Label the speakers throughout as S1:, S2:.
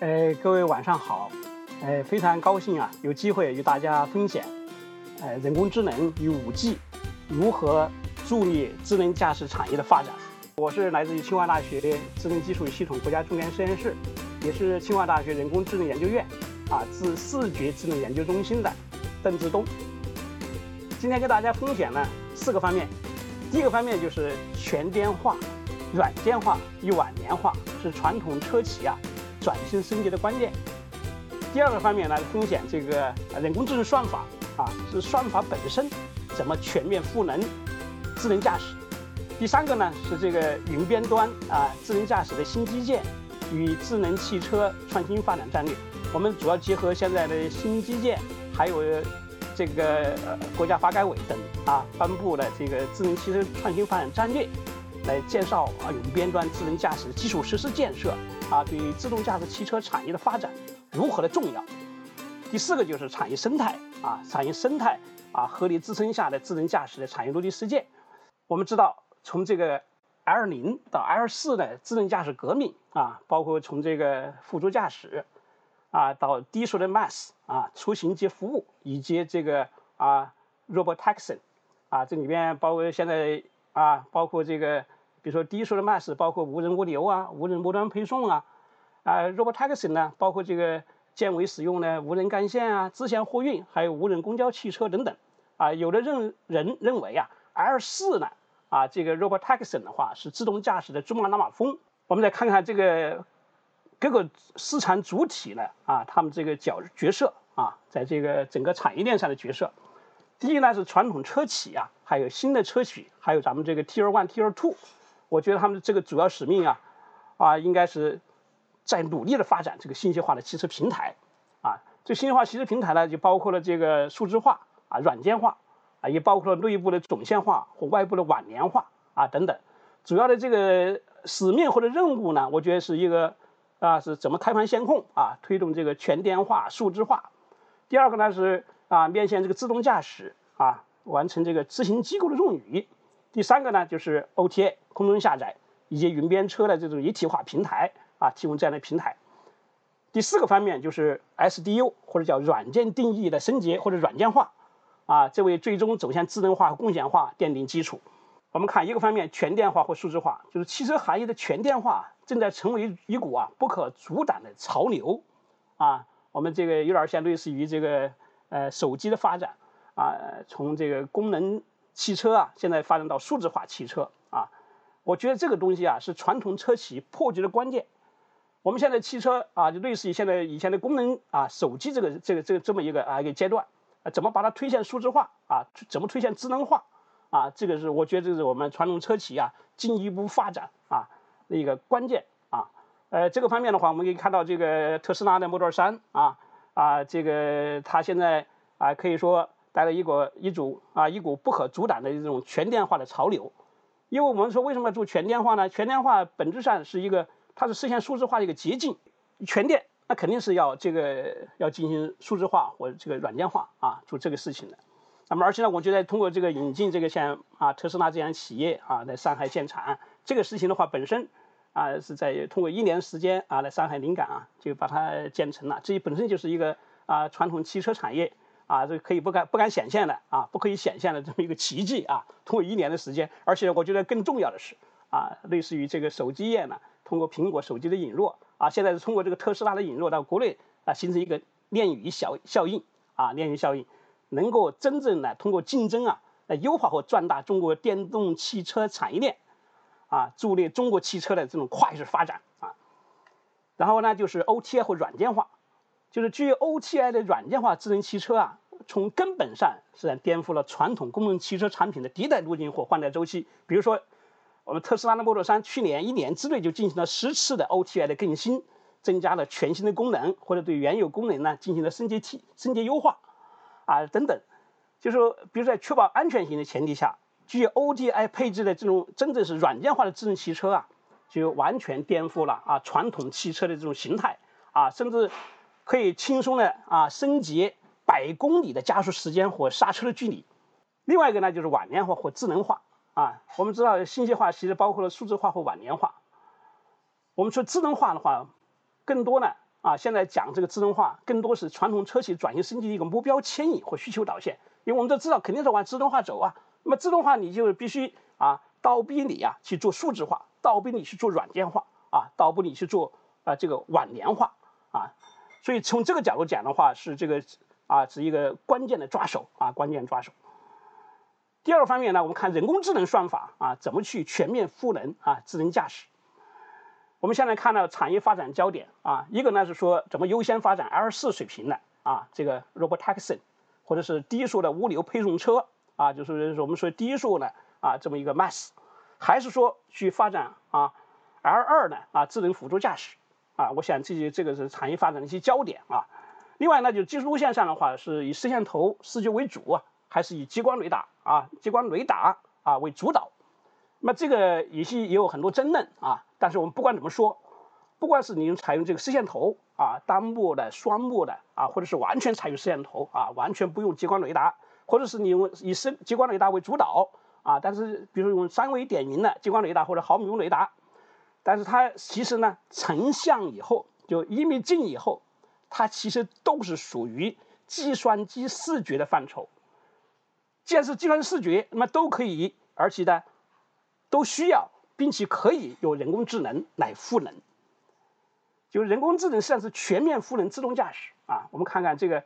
S1: 呃，各位晚上好，呃，非常高兴啊，有机会与大家分享，呃，人工智能与五 G 如何助力智能驾驶产业的发展。我是来自于清华大学智能技术系统国家重点实验室，也是清华大学人工智能研究院啊自视觉智能研究中心的邓志东。今天跟大家分享呢四个方面，第一个方面就是全电化、软件化与网联化是传统车企啊转型升级的关键。第二个方面呢，分享这个人工智能算法啊是算法本身怎么全面赋能智能驾驶。第三个呢是这个云边端啊智能驾驶的新基建与智能汽车创新发展战略。我们主要结合现在的新基建，还有这个国家发改委等啊颁布的这个智能汽车创新发展战略，来介绍啊云边端智能驾驶的基础设施建设啊对自动驾驶汽车产业的发展如何的重要。第四个就是产业生态啊产业生态啊合理支撑下的智能驾驶的产业落地实践。我们知道。从这个 L 零到 L 四的智能驾驶革命啊，包括从这个辅助驾驶啊到低速的 Mass 啊出行及服务，以及这个啊 Robot Taxi 啊，这里边包括现在啊包括这个比如说低速的 MAS，包括无人物流啊、无人末端配送啊啊，robotaxi 呢，包括这个建为使用的无人干线啊、自线货运，还有无人公交汽车等等啊，有的认人认为啊 L 四呢。啊，这个 robotaxi 的话是自动驾驶的珠穆朗玛峰。我们来看看这个各个市场主体呢，啊，他们这个角角色啊，在这个整个产业链上的角色。第一呢是传统车企啊，还有新的车企，还有咱们这个 Tier One、Tier Two。我觉得他们的这个主要使命啊，啊，应该是在努力的发展这个信息化的汽车平台。啊，这信息化汽车平台呢，就包括了这个数字化啊、软件化。啊，也包括了内部的总线化和外部的网联化啊等等，主要的这个使命或者任务呢，我觉得是一个啊是怎么开盘先控啊，推动这个全电化、数字化。第二个呢是啊面向这个自动驾驶啊，完成这个执行机构的用语。第三个呢就是 OTA 空中下载以及云边车的这种一体化平台啊，提供这样的平台。第四个方面就是 SDU 或者叫软件定义的升级或者软件化。啊，这为最终走向智能化和共享化奠定基础。我们看一个方面，全电化或数字化，就是汽车行业的全电化正在成为一股啊不可阻挡的潮流。啊，我们这个有点像类似于这个呃手机的发展啊，从这个功能汽车啊，现在发展到数字化汽车啊。我觉得这个东西啊是传统车企破局的关键。我们现在汽车啊，就类似于现在以前的功能啊手机这个这个这个这么一个啊一个阶段。啊，怎么把它推向数字化啊？怎么推向智能化啊？这个是我觉得这是我们传统车企啊进一步发展啊的一个关键啊。呃，这个方面的话，我们可以看到这个特斯拉的 Model 3啊啊，这个它现在啊可以说带来一个一组啊一股不可阻挡的这种全电化的潮流。因为我们说为什么要做全电化呢？全电化本质上是一个它是实现数字化的一个捷径，全电。那肯定是要这个要进行数字化或者这个软件化啊，做这个事情的。那么而且呢，我觉得通过这个引进这个像啊特斯拉这样企业啊在上海建厂，这个事情的话本身啊是在通过一年时间啊来上海临港啊就把它建成了，这本身就是一个啊传统汽车产业啊这可以不敢不敢想象的啊不可以想象的这么一个奇迹啊，通过一年的时间，而且我觉得更重要的是啊类似于这个手机业呢，通过苹果手机的引入。啊，现在是通过这个特斯拉的引入到国内啊，形成一个鲶鱼效效应啊，鲶鱼效应能够真正的通过竞争啊，来优化和壮大中国电动汽车产业链啊，助力中国汽车的这种快速发展啊。然后呢，就是 OTA 或软件化，就是基于 OTA 的软件化智能汽车啊，从根本上实际上颠覆了传统公共汽车产品的迭代路径或换代周期，比如说。我们特斯拉的 Model 3去年一年之内就进行了十次的 OTA 的更新，增加了全新的功能，或者对原有功能呢进行了升级提升级优化，啊等等，就是说，比如在确保安全性的前提下，基于 OTA 配置的这种真正是软件化的智能汽车啊，就完全颠覆了啊传统汽车的这种形态啊，甚至可以轻松的啊升级百公里的加速时间和刹车的距离。另外一个呢就是网联化或智能化。啊，我们知道信息化其实包括了数字化和网联化。我们说智能化的话，更多呢啊，现在讲这个自动化，更多是传统车企转型升级的一个目标牵引或需求导线，因为我们都知道肯定是往自动化走啊。那么自动化你就必须啊，倒逼你啊去做数字化，倒逼你去做软件化啊，倒逼你去做啊这个网联化啊。所以从这个角度讲的话，是这个啊是一个关键的抓手啊，关键抓手。第二方面呢，我们看人工智能算法啊，怎么去全面赋能啊智能驾驶。我们现在看到产业发展焦点啊，一个呢是说怎么优先发展 L 四水平的啊这个 Robotaxi，或者是低速的物流配送车啊，就是我们说低速的啊这么一个 Mass，还是说去发展啊 L 二呢啊智能辅助驾驶啊？我想这些这个是产业发展的一些焦点啊。另外呢，就技术路线上的话，是以摄像头视觉为主，还是以激光雷达啊激光雷达啊为主导？那么这个也是也有很多争论啊。但是我们不管怎么说，不管是你采用这个摄像头啊，单目的、双目的啊，或者是完全采用摄像头啊，完全不用激光雷达，或者是你用以声激光雷达为主导啊，但是比如用三维点云的激光雷达或者毫米波雷达，但是它其实呢，成像以后就一米近以后，它其实都是属于计算机视觉的范畴。既然是计算机视觉，那么都可以，而且呢，都需要。并且可以由人工智能来赋能，就人工智能实际上是全面赋能自动驾驶啊。我们看看这个，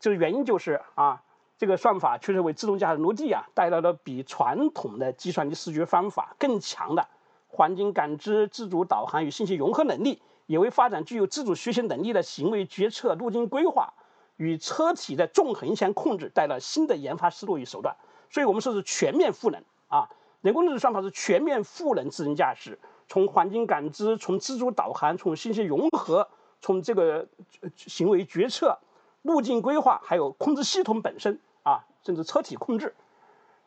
S1: 这个原因就是啊，这个算法确实为自动驾驶落地啊带来了比传统的计算机视觉方法更强的环境感知、自主导航与信息融合能力，也为发展具有自主学习能力的行为决策、路径规划与车体的纵横向控制带来新的研发思路与手段。所以我们说是全面赋能啊。人工智能算法是全面赋能智能驾驶，从环境感知、从自主导航、从信息融合、从这个行为决策、路径规划，还有控制系统本身啊，甚至车体控制。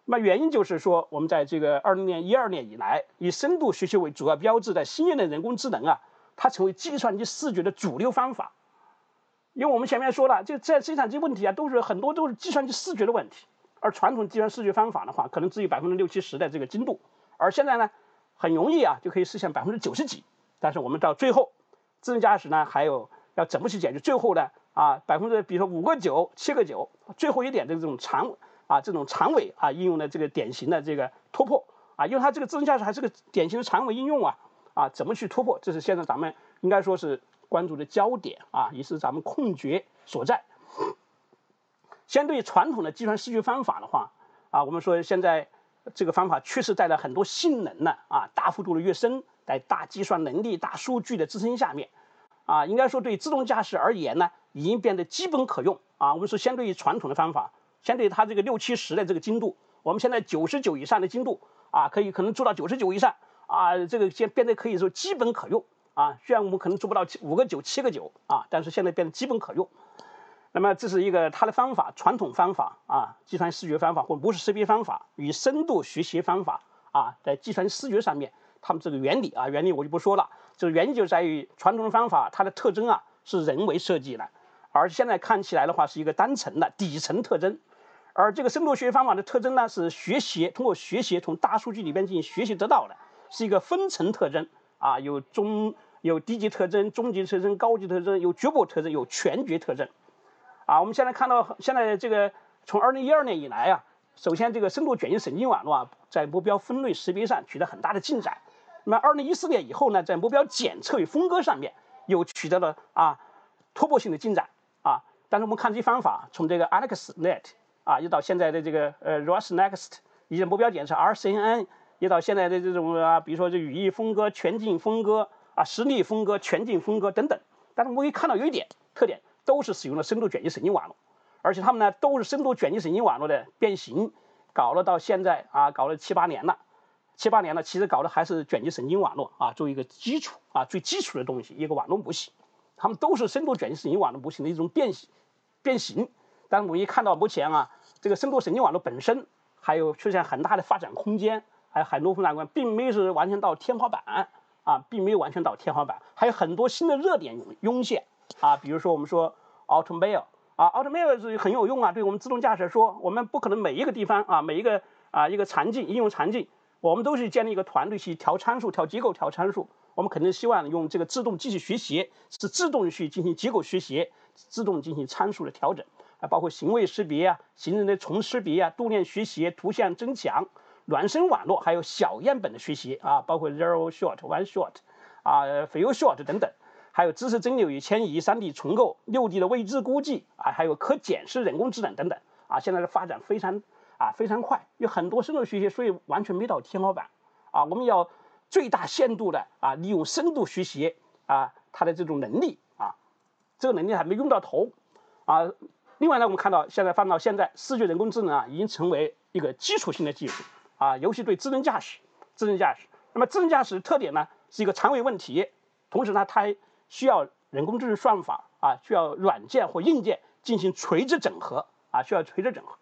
S1: 那么原因就是说，我们在这个二零年、一二年以来，以深度学习为主要标志的新一轮人工智能啊，它成为计算机视觉的主流方法。因为我们前面说了，就在计算机问题啊，都是很多都是计算机视觉的问题。而传统计算视觉方法的话，可能只有百分之六七十的这个精度，而现在呢，很容易啊就可以实现百分之九十几。但是我们到最后，智能驾驶呢还有要怎么去解决？最后呢啊百分之比如说五个九、七个九，最后一点的这种长啊这种长尾啊应用的这个典型的这个突破啊，因为它这个智能驾驶还是个典型的长尾应用啊啊怎么去突破？这是现在咱们应该说是关注的焦点啊，也是咱们空缺所在。相对于传统的计算视觉方法的话，啊，我们说现在这个方法确实带来很多性能呢，啊，大幅度的跃升，在大计算能力、大数据的支撑下面，啊，应该说对自动驾驶而言呢，已经变得基本可用。啊，我们说相对于传统的方法，相对于它这个六七十的这个精度，我们现在九十九以上的精度，啊，可以可能做到九十九以上，啊，这个现变得可以说基本可用。啊，虽然我们可能做不到五个九、七个九，啊，但是现在变得基本可用。那么这是一个它的方法，传统方法啊，计算视觉方法或模式识别方法与深度学习方法啊，在计算视觉上面，它们这个原理啊，原理我就不说了。这个原理就在于传统的方法，它的特征啊是人为设计的，而现在看起来的话是一个单层的底层特征，而这个深度学习方法的特征呢是学习通过学习从大数据里边进行学习得到的，是一个分层特征啊，有中有低级特征、中级特征、高级特征，有局部特征，有全局特征。啊，我们现在看到，现在这个从二零一二年以来啊，首先这个深度卷积神经网络啊，在目标分类识别上取得很大的进展。那么二零一四年以后呢，在目标检测与分割上面又取得了啊突破性的进展啊。但是我们看这些方法，从这个 AlexNet 啊，又到现在的这个呃 RosNext，以及目标检测 RCNN，一到现在的这种啊，比如说这语义分割、全境分割啊、实例分割、全景分割等等。但是我们可以看到有一点特点。都是使用了深度卷积神经网络，而且他们呢都是深度卷积神经网络的变形，搞了到现在啊，搞了七八年了，七八年了，其实搞的还是卷积神经网络啊，作为一个基础啊，最基础的东西，一个网络模型，他们都是深度卷积神经网络模型的一种变形，变形。但是我们一看到目前啊，这个深度神经网络本身还有出现很大的发展空间，还有很多发展观，并没有是完全到天花板啊，并没有完全到天花板，还有很多新的热点涌现。啊，比如说我们说 automail 啊，automail 是很有用啊，对我们自动驾驶说，我们不可能每一个地方啊，每一个啊一个场景应用场景，我们都是建立一个团队去调参数、调结构、调参数。我们肯定希望用这个自动机器学习，是自动去进行结构学习，自动进行参数的调整啊，包括行为识别啊、行人的重识别啊、度量学习、图像增强、孪生网络，还有小样本的学习啊，包括 zero shot、one shot 啊、few shot 等等，还有知识增流与迁移、3D 重构、6D 的未知估计啊，还有可检视人工智能等等啊，现在的发展非常啊非常快，有很多深度学习，所以完全没到天花板啊，我们要。最大限度的啊，利用深度学习啊，它的这种能力啊，这个能力还没用到头啊。另外呢，我们看到现在放到现在，视觉人工智能啊，已经成为一个基础性的技术啊，尤其对智能驾驶，智能驾驶。那么智能驾驶特点呢，是一个长尾问题，同时呢，它需要人工智能算法啊，需要软件或硬件进行垂直整合啊，需要垂直整合。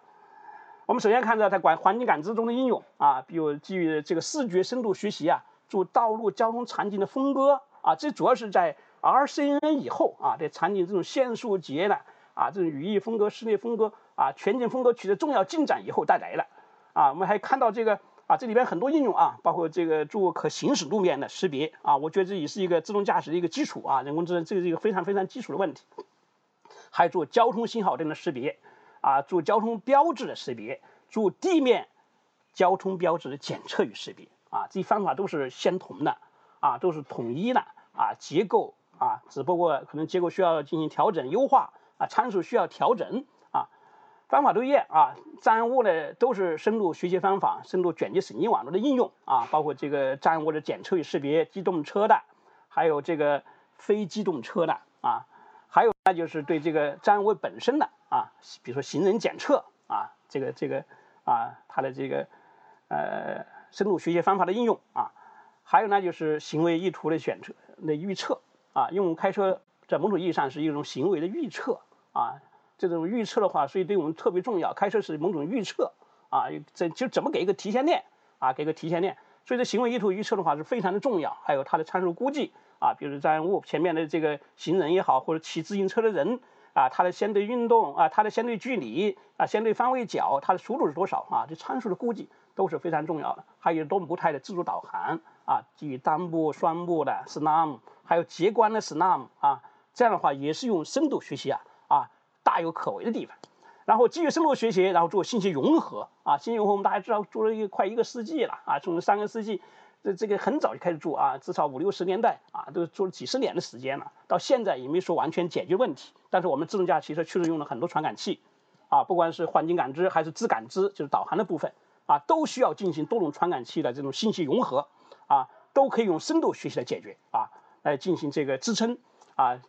S1: 我们首先看到它管环境感知中的应用啊，比如基于这个视觉深度学习啊。做道路交通场景的分割啊，这主要是在 RCN 以后啊，对场景这种线束节的啊，这种语义分割、室内分割啊、全景分割取得重要进展以后带来的啊。我们还看到这个啊，这里边很多应用啊，包括这个做可行驶路面的识别啊，我觉得这也是一个自动驾驶的一个基础啊，人工智能这个是一个非常非常基础的问题。还做交通信号灯的识别啊，做交通标志的识别，做地面交通标志的检测与识别。啊，这些方法都是相同的，啊，都是统一的，啊，结构啊，只不过可能结构需要进行调整优化，啊，参数需要调整，方法都一样，啊，障碍物呢都是深度学习方法，深度卷积神经网络的应用，啊，包括这个障碍物的检测与识别，机动车的，还有这个非机动车的，啊，还有那就是对这个障碍物本身的，啊，比如说行人检测，啊，这个这个，啊，它的这个，呃。深度学习方法的应用啊，还有呢就是行为意图的选择的预测啊，因为我们开车在某种意义上是一种行为的预测啊，这种预测的话，所以对我们特别重要。开车是某种预测啊，这就怎么给一个提前链啊，给个提前链，所以这行为意图预测的话是非常的重要。还有它的参数估计啊，比如障碍物前面的这个行人也好，或者骑自行车的人啊，它的相对运动啊，它的相对距离啊，相对方位角，它的速度是多少啊，这参数的估计。都是非常重要的，还有多模态的自主导航啊，基于单步、双步的 SNAM，还有节观的 SNAM 啊，这样的话也是用深度学习啊大有可为的地方。然后基于深度学习，然后做信息融合啊，信息融合我们大家知道做了一个快一个世纪了啊，从三个世纪这这个很早就开始做啊，至少五六十年代啊，都做了几十年的时间了，到现在也没说完全解决问题。但是我们自动驾驶汽车确实用了很多传感器啊，不管是环境感知还是自感知，就是导航的部分。啊，都需要进行多种传感器的这种信息融合，啊，都可以用深度学习来解决，啊，来进行这个支撑，啊，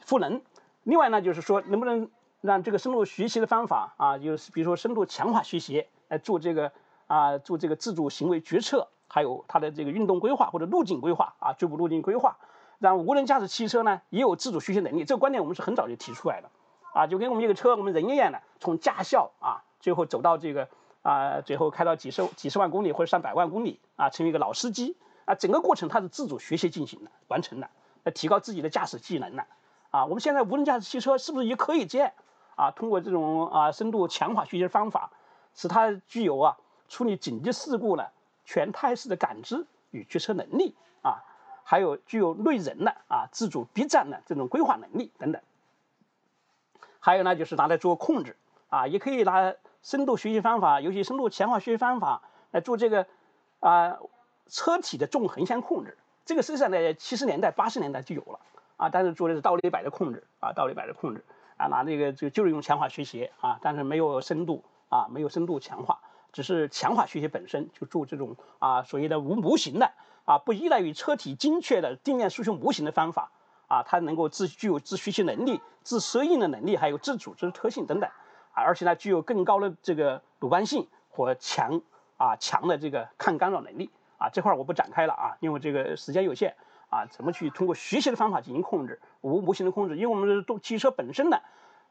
S1: 赋能。另外呢，就是说能不能让这个深度学习的方法，啊，就是比如说深度强化学习来做这个，啊，做这个自主行为决策，还有它的这个运动规划或者路径规划，啊，局部路径规划，让无人驾驶汽车呢也有自主学习能力。这个观点我们是很早就提出来的，啊，就跟我们一个车，我们人一样的，从驾校啊，最后走到这个。啊，最后开到几十几十万公里或者上百万公里啊，成为一个老司机啊，整个过程它是自主学习进行的，完成的，来提高自己的驾驶技能的啊。我们现在无人驾驶汽车是不是也可以这样啊？通过这种啊深度强化学习方法，使它具有啊处理紧急事故的全态势的感知与决策能力啊，还有具有类人的啊自主逼站的这种规划能力等等。还有呢，就是拿来做控制啊，也可以拿。深度学习方法，尤其深度强化学习方法来做这个啊车体的纵横向控制，这个实际上在七十年代、八十年代就有了啊，但是做的是倒立摆的控制啊，倒立摆的控制啊，拿这个就就是用强化学习啊，但是没有深度啊，没有深度强化，只是强化学习本身就做这种啊所谓的无模型的啊，不依赖于车体精确的定量数学模型的方法啊，它能够自具有自学习能力、自适应的能力，还有自组织特性等等。啊，而且呢，具有更高的这个鲁班性和强啊强的这个抗干扰能力啊，这块我不展开了啊，因为这个时间有限啊，怎么去通过学习的方法进行控制无模型的控制？因为我们的动汽车本身的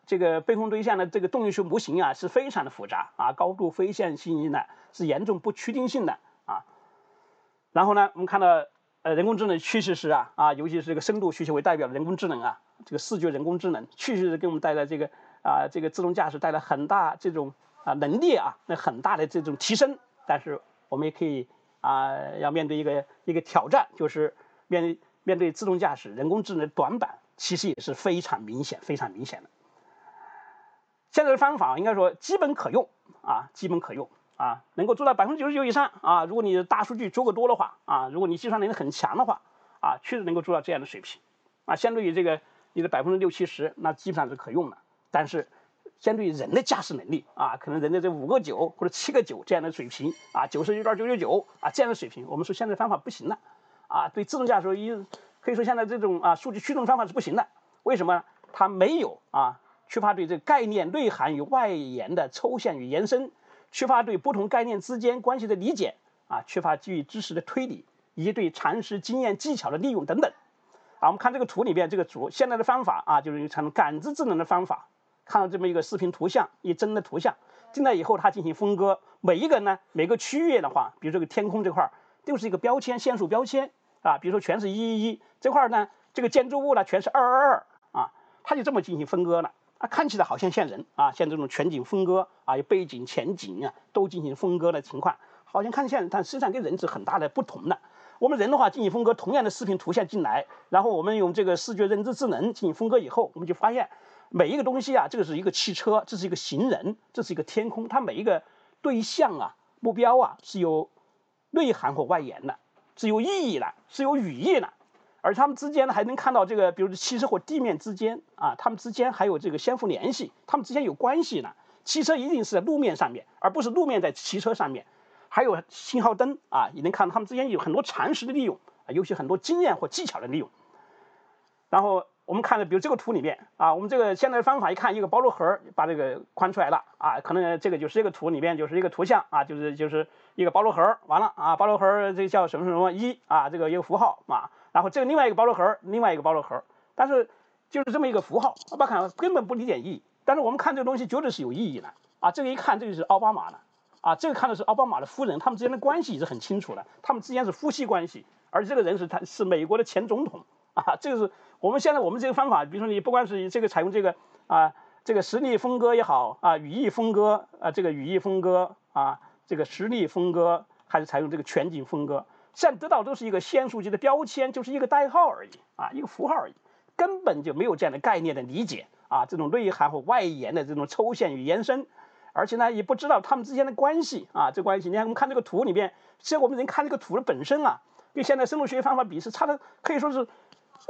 S1: 这个被控对象的这个动力学模型啊是非常的复杂啊，高度非线性的，是严重不确定性的啊。然后呢，我们看到呃人工智能趋势是啊啊，尤其是这个深度学习为代表的人工智能啊，这个视觉人工智能确实是给我们带来这个。啊，这个自动驾驶带来很大这种啊能力啊，那很大的这种提升。但是我们也可以啊，要面对一个一个挑战，就是面面对自动驾驶、人工智能短板，其实也是非常明显、非常明显的。现在的方法应该说基本可用啊，基本可用啊，能够做到百分之九十九以上啊。如果你的大数据足够多的话啊，如果你计算能力很强的话啊，确实能够做到这样的水平啊。相对于这个你的百分之六七十，那基本上是可用的。但是相对于人的驾驶能力啊，可能人的这五个九或者七个九这样的水平啊，九十九点九九九啊这样的水平，我们说现在方法不行了啊。对自动驾驶一可以说现在这种啊数据驱动方法是不行的。为什么？它没有啊。缺乏对这个概念内涵与外延的抽象与延伸，缺乏对不同概念之间关系的理解啊，缺乏基于知识的推理以及对常识经验技巧的利用等等。啊，我们看这个图里边这个图，现在的方法啊，就是采用感知智能的方法，看到这么一个视频图像，一帧的图像进来以后，它进行分割，每一个呢，每个区域的话，比如这个天空这块儿，都是一个标签线数标签啊，比如说全是一一一这块儿呢，这个建筑物呢全是二二二啊，它就这么进行分割了。它看起来好像像人啊，像这种全景分割啊，有背景、前景啊，都进行分割的情况，好像看像人，但实际上跟人是很大的不同的。我们人的话进行分割，同样的视频图像进来，然后我们用这个视觉认知智能进行分割以后，我们就发现每一个东西啊，这个是一个汽车，这是一个行人，这是一个天空，它每一个对象啊、目标啊是有内涵和外延的，是有意义的，是有语义的。而他们之间呢，还能看到这个，比如汽车和地面之间啊，他们之间还有这个相互联系，他们之间有关系呢。汽车一定是在路面上面，而不是路面在汽车上面。还有信号灯啊，也能看到他们之间有很多常识的利用啊，尤其很多经验或技巧的利用。然后我们看的，比如这个图里面啊，我们这个现在的方法一看，一个包装盒把这个框出来了啊，可能这个就是一个图里面就是一个图像啊，就是就是一个包装盒，完了啊，包装盒这叫什么什么一啊，这个一个符号啊。然后这个另外一个包装盒，另外一个包装盒，但是就是这么一个符号，我看根本不理解意义。但是我们看这个东西绝对是有意义的啊！这个一看，这个是奥巴马的啊，这个看的是奥巴马的夫人，他们之间的关系是很清楚的，他们之间是夫妻关系，而这个人是他是美国的前总统啊。这个是我们现在我们这个方法，比如说你不管是这个采用这个啊这个实例分割也好啊语义分割啊这个语义分割啊这个实例分割，还是采用这个全景分割。现在得到都是一个先数级的标签，就是一个代号而已啊，一个符号而已，根本就没有这样的概念的理解啊，这种内涵和外延的这种抽象与延伸，而且呢也不知道它们之间的关系啊，这关系。你看我们看这个图里面，其实我们人看这个图的本身啊，跟现在生物学方法比是差的，可以说是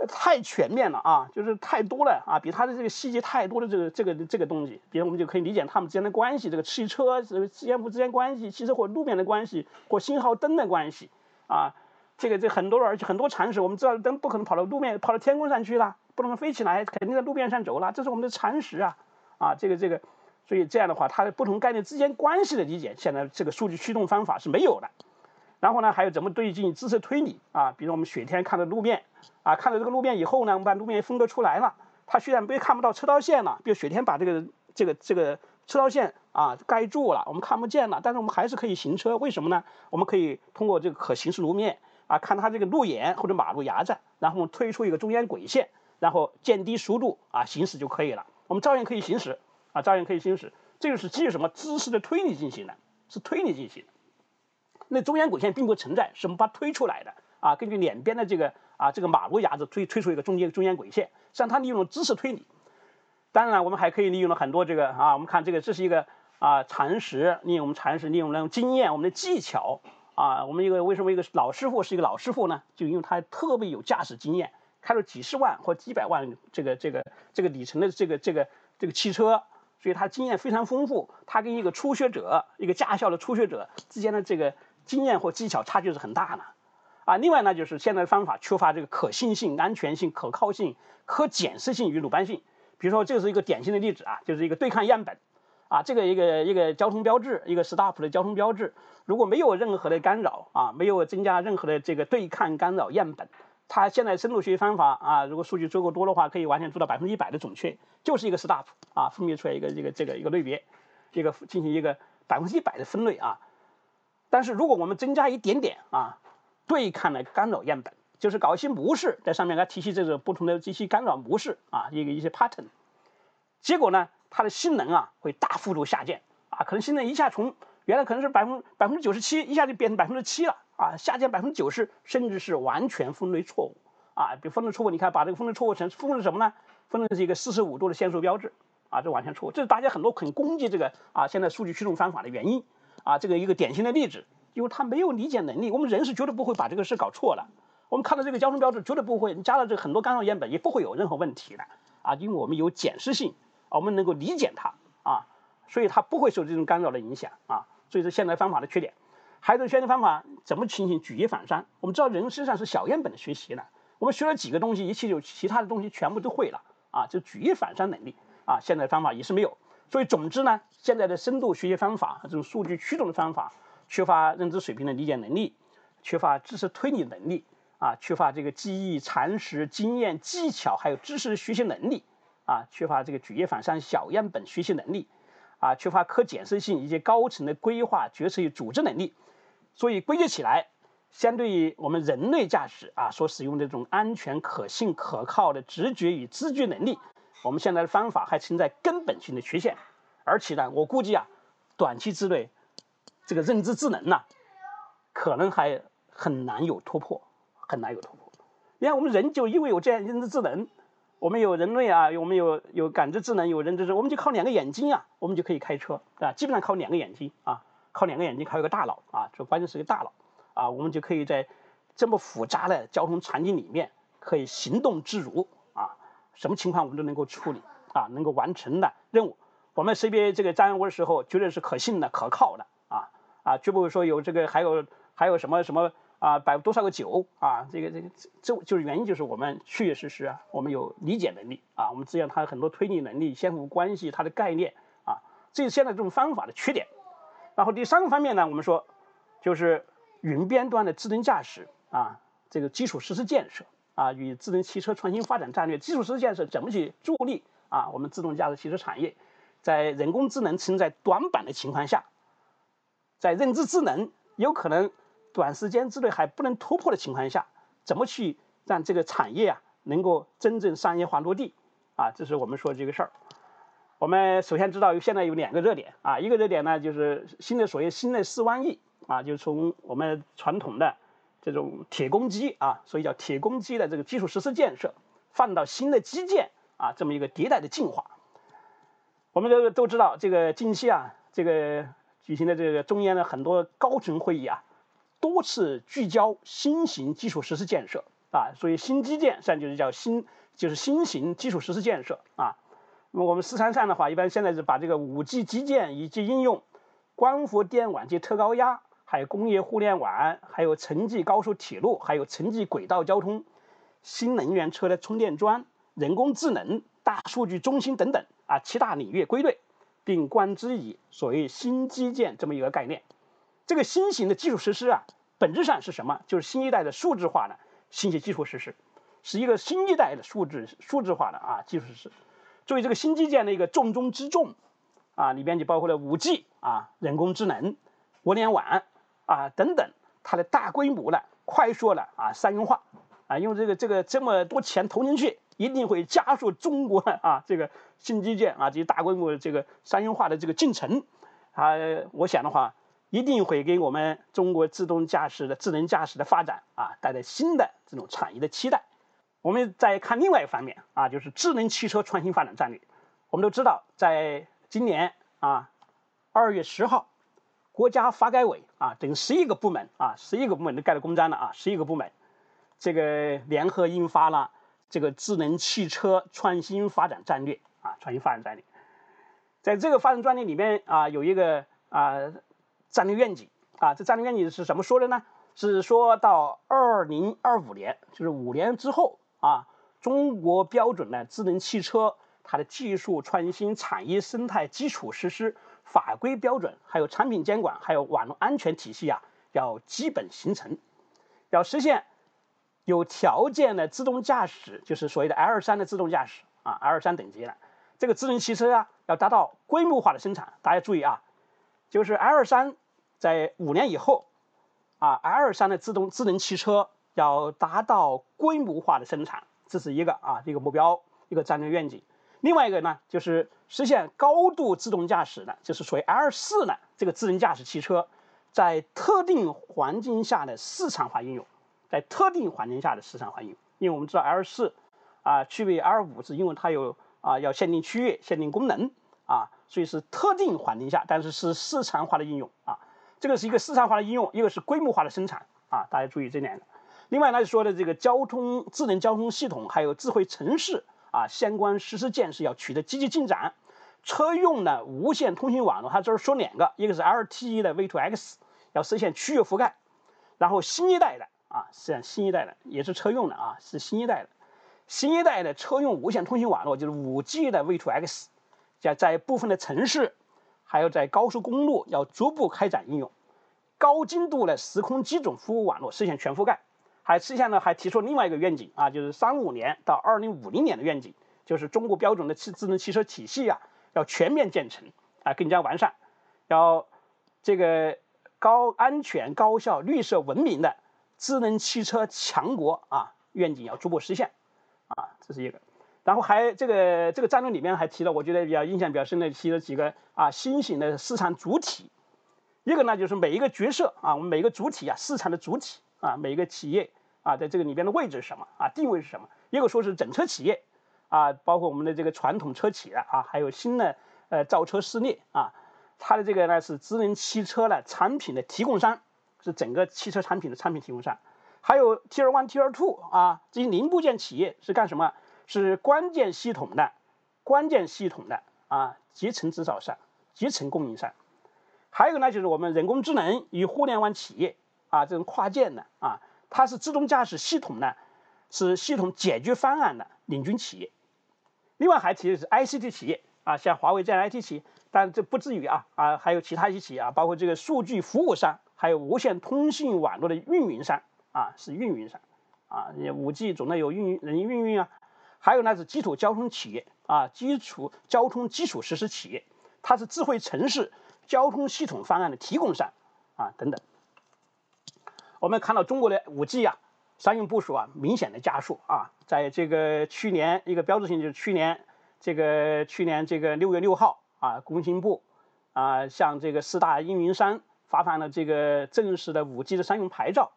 S1: 太全面了啊，就是太多了啊，比它的这个细节太多的这个这个这个东西，比如我们就可以理解它们之间的关系，这个汽车这个相互之间关系，汽车或路面的关系，或信号灯的关系。啊，这个这很多而且很多常识，我们知道灯不可能跑到路面，跑到天空上去了，不能飞起来，肯定在路面上走了，这是我们的常识啊，啊，这个这个，所以这样的话，它的不同概念之间关系的理解，现在这个数据驱动方法是没有的。然后呢，还有怎么对进行知识推理啊？比如我们雪天看到路面，啊，看到这个路面以后呢，我们把路面分割出来了，它虽然被看不到车道线了，比如雪天把这个这个这个。车道线啊盖住了，我们看不见了，但是我们还是可以行车，为什么呢？我们可以通过这个可行驶路面啊，看它这个路沿或者马路牙子，然后推出一个中间轨线，然后降低速度啊行驶就可以了。我们照样可以行驶啊，照样可以行驶。这就是基于什么知识的推理进行的，是推理进行的。那中间轨线并不存在，是我们把它推出来的啊，根据两边的这个啊这个马路牙子推推出一个中间中间轨线，实际上它利用了知识推理。当然了，我们还可以利用了很多这个啊，我们看这个，这是一个啊常识，利用我们常识，利用那种经验，我们的技巧啊。我们一个为什么一个老师傅是一个老师傅呢？就因为他特别有驾驶经验，开了几十万或几百万这个这个这个里程的这个这个这个汽车，所以他经验非常丰富。他跟一个初学者，一个驾校的初学者之间的这个经验或技巧差距是很大的啊。另外呢，就是现在的方法缺乏这个可信性、安全性、可靠性、可检测性与鲁班性。比如说，这是一个典型的例子啊，就是一个对抗样本，啊，这个一个一个交通标志，一个 stop 的交通标志，如果没有任何的干扰啊，没有增加任何的这个对抗干扰样本，它现在深度学习方法啊，如果数据足够多的话，可以完全做到百分之一百的准确，就是一个 stop 啊，分别出来一个这个这个一个类别，一个进行一个百分之一百的分类啊。但是如果我们增加一点点啊，对抗的干扰样本。就是搞一些模式在上面来提取这种不同的这些干扰模式啊，一个一些 pattern，结果呢，它的性能啊会大幅度下降啊，可能性能一下从原来可能是百分百分之九十七，一下就变成百分之七了啊，下降百分之九十，甚至是完全分类错误啊。比如分类错误，你看把这个分类错误成分成什么呢？分成是一个四十五度的限速标志啊，这完全错误。这是大家很多很攻击这个啊，现在数据驱动方法的原因啊，这个一个典型的例子，因为他没有理解能力。我们人是绝对不会把这个事搞错的。我们看到这个交通标志，绝对不会你加了这很多干扰样本，也不会有任何问题的啊，因为我们有检视性，我们能够理解它啊，所以它不会受这种干扰的影响啊。所以是现在方法的缺点。还有种学习方法，怎么情形举一反三？我们知道人身上是小样本的学习的，我们学了几个东西，一切就其他的东西全部都会了啊，就举一反三能力啊，现在方法也是没有。所以总之呢，现在的深度学习方法和，这种数据驱动的方法，缺乏认知水平的理解能力，缺乏知识推理能力。啊，缺乏这个记忆、常识、经验、技巧，还有知识学习能力，啊，缺乏这个举一反三、小样本学习能力，啊，缺乏可检测性以及高层的规划、决策与组织能力。所以归结起来，相对于我们人类驾驶啊所使用的这种安全、可信、可靠的直觉与知觉能力，我们现在的方法还存在根本性的缺陷。而且呢，我估计啊，短期之内，这个认知智能呢，可能还很难有突破。很难有突破。你看，我们人就因为有这样认知智能，我们有人类啊，我们有有感知智能，有认知智，我们就靠两个眼睛啊，我们就可以开车，啊？基本上靠两个眼睛啊，靠两个眼睛，靠一个大脑啊，这关键是个大脑啊，我们就可以在这么复杂的交通场景里面可以行动自如，什么情况我们都能够处理啊，能够完成的任务。我们识别这个障碍物的时候，绝对是可信的、可靠的啊啊，绝不会说有这个还有还有什么什么。啊，摆多少个九啊？这个这个这就是原因，就是我们确确实实啊，我们有理解能力啊，我们知道它很多推理能力、相互关系、它的概念啊，这是现在这种方法的缺点。然后第三个方面呢，我们说就是云边端的智能驾驶啊，这个基础设施建设啊，与智能汽车创新发展战略基础设施建设怎么去助力啊？我们自动驾驶汽车产业在人工智能存在短板的情况下，在认知智能有可能。短时间之内还不能突破的情况下，怎么去让这个产业啊能够真正商业化落地啊？这是我们说的这个事儿。我们首先知道现在有两个热点啊，一个热点呢就是新的所谓新的四万亿啊，就从我们传统的这种铁公鸡啊，所以叫铁公鸡的这个基础设施建设，放到新的基建啊这么一个迭代的进化。我们都都知道，这个近期啊，这个举行的这个中央的很多高层会议啊。多次聚焦新型基础设施建设啊，所以新基建实际上就是叫新，就是新型基础设施建设啊。那么我们四川上的话，一般现在是把这个五 G 基建以及应用光伏电网及特高压，还有工业互联网，还有城际高速铁路，还有城际轨道交通、新能源车的充电桩、人工智能、大数据中心等等啊七大领域归类，并冠之以所谓新基建这么一个概念。这个新型的基础设施啊，本质上是什么？就是新一代的数字化的信息基础设施，是一个新一代的数字数字化的啊基础设施。作为这个新基建的一个重中之重啊，里边就包括了五 G 啊、人工智能、物联网啊等等，它的大规模的、快速的啊商用化啊，用这个这个这么多钱投进去，一定会加速中国啊这个新基建啊这些大规模这个商用化的这个进程啊，我想的话。一定会给我们中国自动驾驶的智能驾驶的发展啊带来新的这种产业的期待。我们再看另外一方面啊，就是智能汽车创新发展战略。我们都知道，在今年啊二月十号，国家发改委啊等十一个部门啊十一个部门都盖了公章了啊十一个部门，这个联合印发了这个智能汽车创新发展战略啊创新发展战略。在这个发展战略里面啊有一个啊。战略愿景啊，这战略愿景是怎么说的呢？是说到二零二五年，就是五年之后啊，中国标准的智能汽车它的技术创新、产业生态基础实施、法规标准，还有产品监管，还有网络安全体系啊，要基本形成，要实现有条件的自动驾驶，就是所谓的 L 三的自动驾驶啊，L 三等级的这个智能汽车啊，要达到规模化的生产。大家注意啊，就是 L 三。在五年以后，啊，L 三的自动智能汽车要达到规模化的生产，这是一个啊一个目标，一个战略愿景。另外一个呢，就是实现高度自动驾驶的，就是属于 L 四呢这个智能驾驶汽车，在特定环境下的市场化应用，在特定环境下的市场化应用，因为我们知道 L 四啊区别于 L 五是因为它有啊要限定区域、限定功能啊，所以是特定环境下，但是是市场化的应用啊。这个是一个市场化的应用，一个是规模化的生产啊，大家注意这两个。另外呢，说的这个交通智能交通系统还有智慧城市啊相关实施建设要取得积极进展。车用的无线通信网络，它这儿说两个，一个是 LTE 的 V2X 要实现区域覆盖，然后新一代的啊，实际上新一代的也是车用的啊，是新一代的，新一代的车用无线通信网络就是 5G 的 V2X，在在部分的城市，还有在高速公路要逐步开展应用，高精度的时空基准服务网络实现全覆盖，还实现呢还提出另外一个愿景啊，就是三五年到二零五零年的愿景，就是中国标准的汽智能汽车体系啊。要全面建成啊，更加完善，要这个高安全、高效、绿色文明的智能汽车强国啊，愿景要逐步实现啊，这是一个。然后还这个这个战略里面还提了，我觉得比较印象比较深的提了几个啊新型的市场主体，一个呢就是每一个角色啊，我们每一个主体啊，市场的主体啊，每个企业啊，在这个里边的位置是什么啊，定位是什么？一个说是整车企业。啊，包括我们的这个传统车企的啊，还有新的呃造车势力啊，它的这个呢是智能汽车的产品的提供商，是整个汽车产品的产品提供商，还有 Tier One、Tier Two 啊这些零部件企业是干什么？是关键系统的关键系统的啊集成制造商、集成供应商，还有呢就是我们人工智能与互联网企业啊这种跨界的啊，它是自动驾驶系统呢是系统解决方案的领军企业。另外还提的是 ICT 企业啊，像华为这样 IT 企业，但这不至于啊啊，还有其他一些企业啊，包括这个数据服务商，还有无线通信网络的运营商啊，是运营商啊，五 G 总得有运营人运营啊，还有呢是基础交通企业啊，基础交通基础设施企业，它是智慧城市交通系统方案的提供商啊等等。我们看到中国的五 G 啊。商用部署啊，明显的加速啊，在这个去年一个标志性就是去年这个去年这个六月六号啊，工信部啊向这个四大运营商发放了这个正式的五 G 的商用牌照，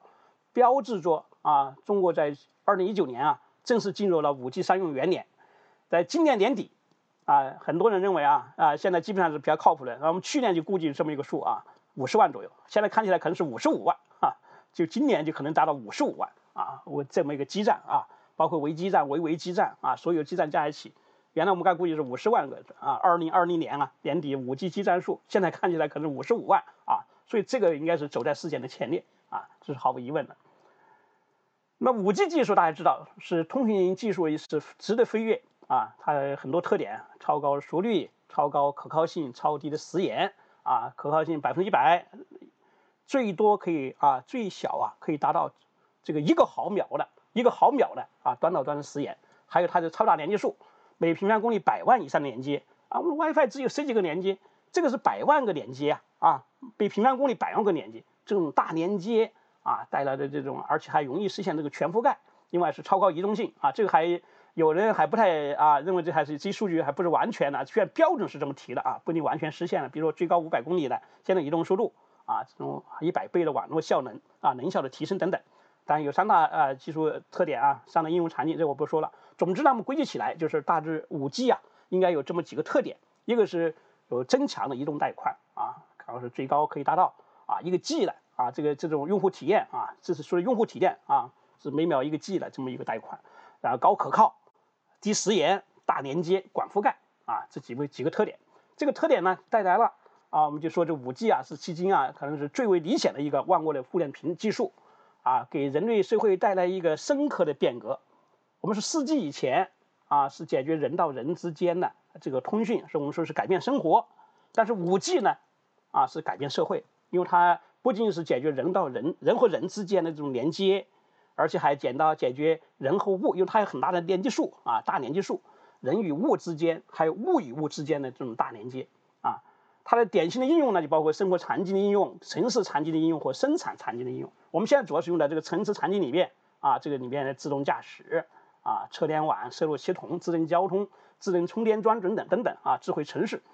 S1: 标志着啊中国在二零一九年啊正式进入了五 G 商用元年，在今年年底啊，很多人认为啊啊现在基本上是比较靠谱的，那我们去年就估计这么一个数啊五十万左右，现在看起来可能是五十五万，就今年就可能达到五十五万。啊，我这么一个基站啊，包括微基站、微微基站啊，所有基站加一起，原来我们刚估计是五十万个啊，二零二零年啊年底五 G 基站数，现在看起来可能五十五万啊，所以这个应该是走在世界的前列啊，这是毫无疑问的。那五 G 技术大家知道是通讯技术是值得飞跃啊，它很多特点，超高速率、超高可靠性、超低的时延啊，可靠性百分之一百，最多可以啊，最小啊可以达到。这个一个毫秒的，一个毫秒的啊，端到端的时延，还有它的超大连接数，每平方公里百万以上的连接。啊，我们 WiFi 只有十几个连接，这个是百万个连接啊啊，每平方公里百万个连接，这种大连接啊带来的这种，而且还容易实现这个全覆盖，另外是超高移动性啊，这个还有人还不太啊认为这还是这些数据还不是完全的，虽然标准是这么提的啊，不一定完全实现了，比如说最高五百公里的现在移动速度啊，这种一百倍的网络效能啊，能效的提升等等。但有三大呃技术特点啊，三大应用场景，这我不说了。总之呢，我们归结起来就是大致五 G 啊，应该有这么几个特点：一个是有增强的移动带宽啊，可能是最高可以达到啊一个 G 的啊，这个这种用户体验啊，这是说用户体验啊，是每秒一个 G 的这么一个带宽，然后高可靠、低时延、大连接、广覆盖啊，这几位几个特点。这个特点呢带来了啊，我们就说这五 G 啊是迄今啊可能是最为理想的一个万物的互联屏技术。啊，给人类社会带来一个深刻的变革。我们说四 G 以前啊，是解决人到人之间的这个通讯，是我们说是改变生活。但是五 G 呢，啊是改变社会，因为它不仅是解决人到人、人和人之间的这种连接，而且还减到解决人和物，因为它有很大的连接数啊，大连接数，人与物之间，还有物与物之间的这种大连接。它的典型的应用呢，就包括生活场景的应用、城市场景的应用和生产场景的应用。我们现在主要是用在这个城市场景里面啊，这个里面的自动驾驶啊、车联网、摄入系统、智能交通、智能充电桩等等等等啊，智慧城市。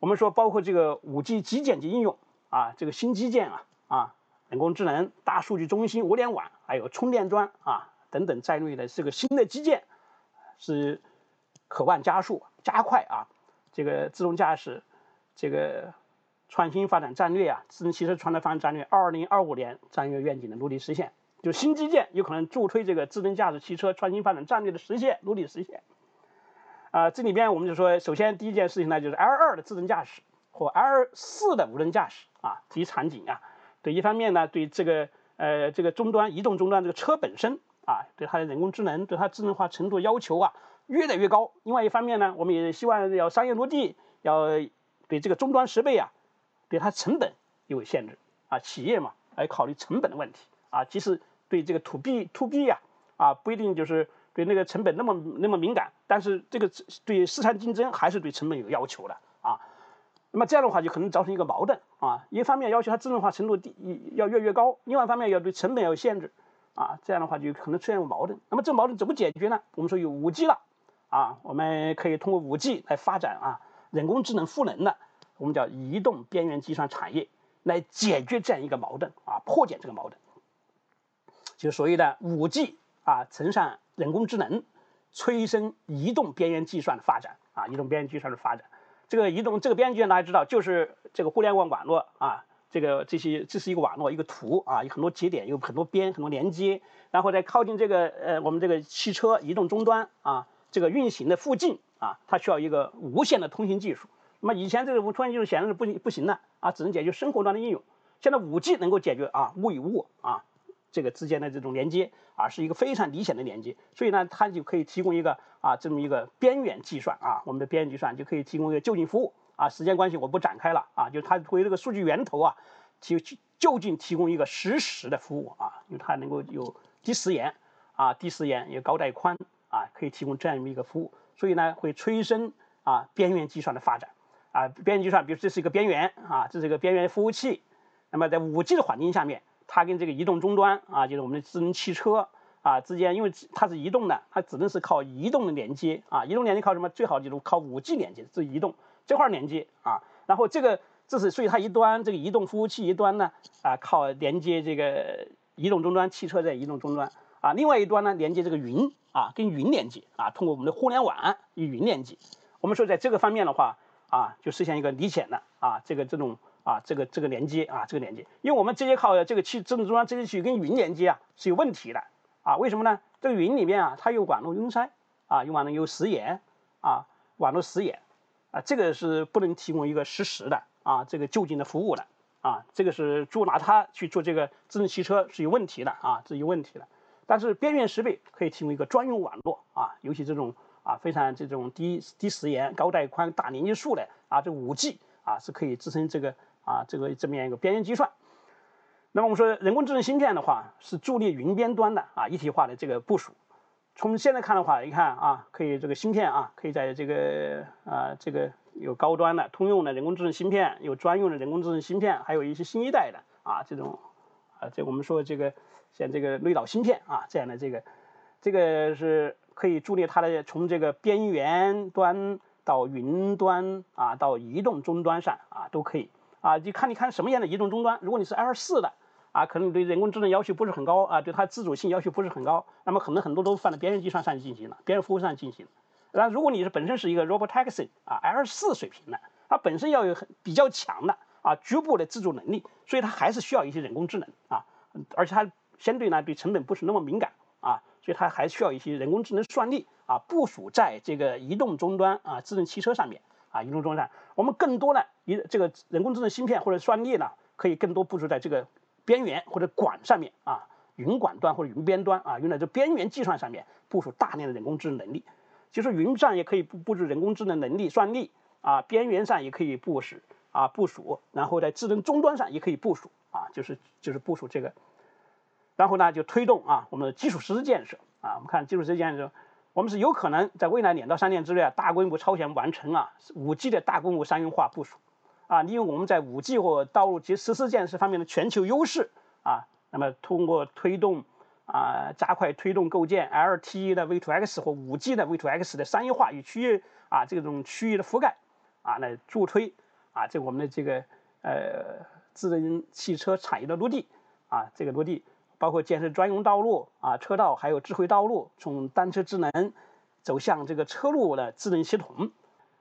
S1: 我们说包括这个五 G 基建级应用啊，这个新基建啊啊，人工智能、大数据中心、物联网，还有充电桩啊等等在内的这个新的基建，是渴望加速加快啊，这个自动驾驶这个创新发展战略啊，智能汽车创新发展战略二零二五年战略愿景的努力实现。就新基建有可能助推这个智能驾驶汽车创新发展战略的实现，努力实现。啊，这里边我们就说，首先第一件事情呢，就是 L 二的智能驾驶和 L 四的无人驾驶啊，这些场景啊，对一方面呢，对这个呃这个终端移动终端这个车本身啊，对它的人工智能，对它智能化程度要求啊，越来越高。另外一方面呢，我们也希望要商业落地，要对这个终端设备啊，对它成本有限制啊，企业嘛，来考虑成本的问题啊，即使对这个 to B to B 呀，啊不一定就是对那个成本那么那么敏感，但是这个对市场竞争还是对成本有要求的啊。那么这样的话就可能造成一个矛盾啊，一方面要求它智能化程度低要越越高，另外一方面要对成本要有限制啊，这样的话就可能出现矛盾。那么这矛盾怎么解决呢？我们说有五 G 了啊，我们可以通过五 G 来发展啊人工智能赋能的，我们叫移动边缘计算产业来解决这样一个矛盾啊，破解这个矛盾。就所谓的五 G 啊，乘上人工智能，催生移动边缘计算的发展啊，移动边缘计算的发展。这个移动这个边缘计算大家知道，就是这个互联网网络啊，这个这些这是一个网络一个图啊，有很多节点，有很多边，很多连接，然后在靠近这个呃我们这个汽车移动终端啊，这个运行的附近啊，它需要一个无线的通信技术。那么以前这个无线技术显然是不不行的啊，只能解决生活端的应用。现在五 G 能够解决啊物与物啊。这个之间的这种连接啊，是一个非常理想的连接，所以呢，它就可以提供一个啊这么一个边缘计算啊，我们的边缘计算就可以提供一个就近服务啊。时间关系我不展开了啊，就它为这个数据源头啊，提就近提供一个实时的服务啊，因为它能够有低时延啊，低时延有高带宽啊，可以提供这样一个服务，所以呢，会催生啊边缘计算的发展啊。边缘计算，比如这是一个边缘啊，这是一个边缘服务器，那么在五 G 的环境下面。它跟这个移动终端啊，就是我们的智能汽车啊之间，因为它是移动的，它只能是靠移动的连接啊。移动连接靠什么？最好就是靠五 G 连接，这移动这块连接啊。然后这个这是所以它一端这个移动服务器一端呢啊，靠连接这个移动终端汽车在移动终端啊。另外一端呢连接这个云啊，跟云连接啊，通过我们的互联网与云连接。我们说在这个方面的话啊，就实现一个理想的啊这个这种。啊，这个这个连接啊，这个连接，因为我们直接靠这个汽智能终端直接去跟云连接啊，是有问题的啊。为什么呢？这个云里面啊，它有网络拥塞啊，有网络有时延啊，网络时延啊，这个是不能提供一个实时的啊，这个就近的服务的啊，这个是做拿它去做这个智能汽车是有问题的啊，是有问题的。但是边缘设备可以提供一个专用网络啊，尤其这种啊非常这种低低时延、高带宽、大连接数的啊，这五 G 啊是可以支撑这个。啊，这个这么样一个边缘计算，那么我们说人工智能芯片的话，是助力云边端的啊一体化的这个部署。从现在看的话，你看啊，可以这个芯片啊，可以在这个啊这个有高端的通用的人工智能芯片，有专用的人工智能芯片，还有一些新一代的啊这种啊这我们说这个像这个内导芯片啊这样的这个这个是可以助力它的从这个边缘端到云端啊到移动终端上啊都可以。啊，就看你看什么样的移动终端。如果你是 L 四的，啊，可能对人工智能要求不是很高啊，对它自主性要求不是很高，那么可能很多都放在边缘计算上进行了，边缘服务上进行。那如果你是本身是一个 Robotaxi 啊，L 四水平的，它本身要有很比较强的啊局部的自主能力，所以它还是需要一些人工智能啊，而且它相对呢对成本不是那么敏感啊，所以它还需要一些人工智能算力啊部署在这个移动终端啊智能汽车上面。啊，移动终端上，我们更多的一这个人工智能芯片或者算力呢，可以更多部署在这个边缘或者管上面啊，云管端或者云边端啊，用在这边缘计算上面部署大量的人工智能能力。就是云上也可以布布置人工智能能力算力啊，边缘上也可以部署啊部署，然后在智能终端上也可以部署啊，就是就是部署这个，然后呢就推动啊我们的基础设施建设。啊，我们看基础设施建设。我们是有可能在未来两到三年之内啊，大规模超前完成啊五 G 的大规模商用化部署，啊，利用我们在五 G 或道路及实施建设方面的全球优势。啊，那么通过推动啊，加快推动构建 LTE 的 V2X 或五 G 的 V2X 的商业化与区域啊这种区域的覆盖。啊，来助推啊这我们的这个呃智能汽车产业的落地。啊，这个落地包括建设专用道路啊、车道，还有智慧道路，从单车智能走向这个车路的智能系统。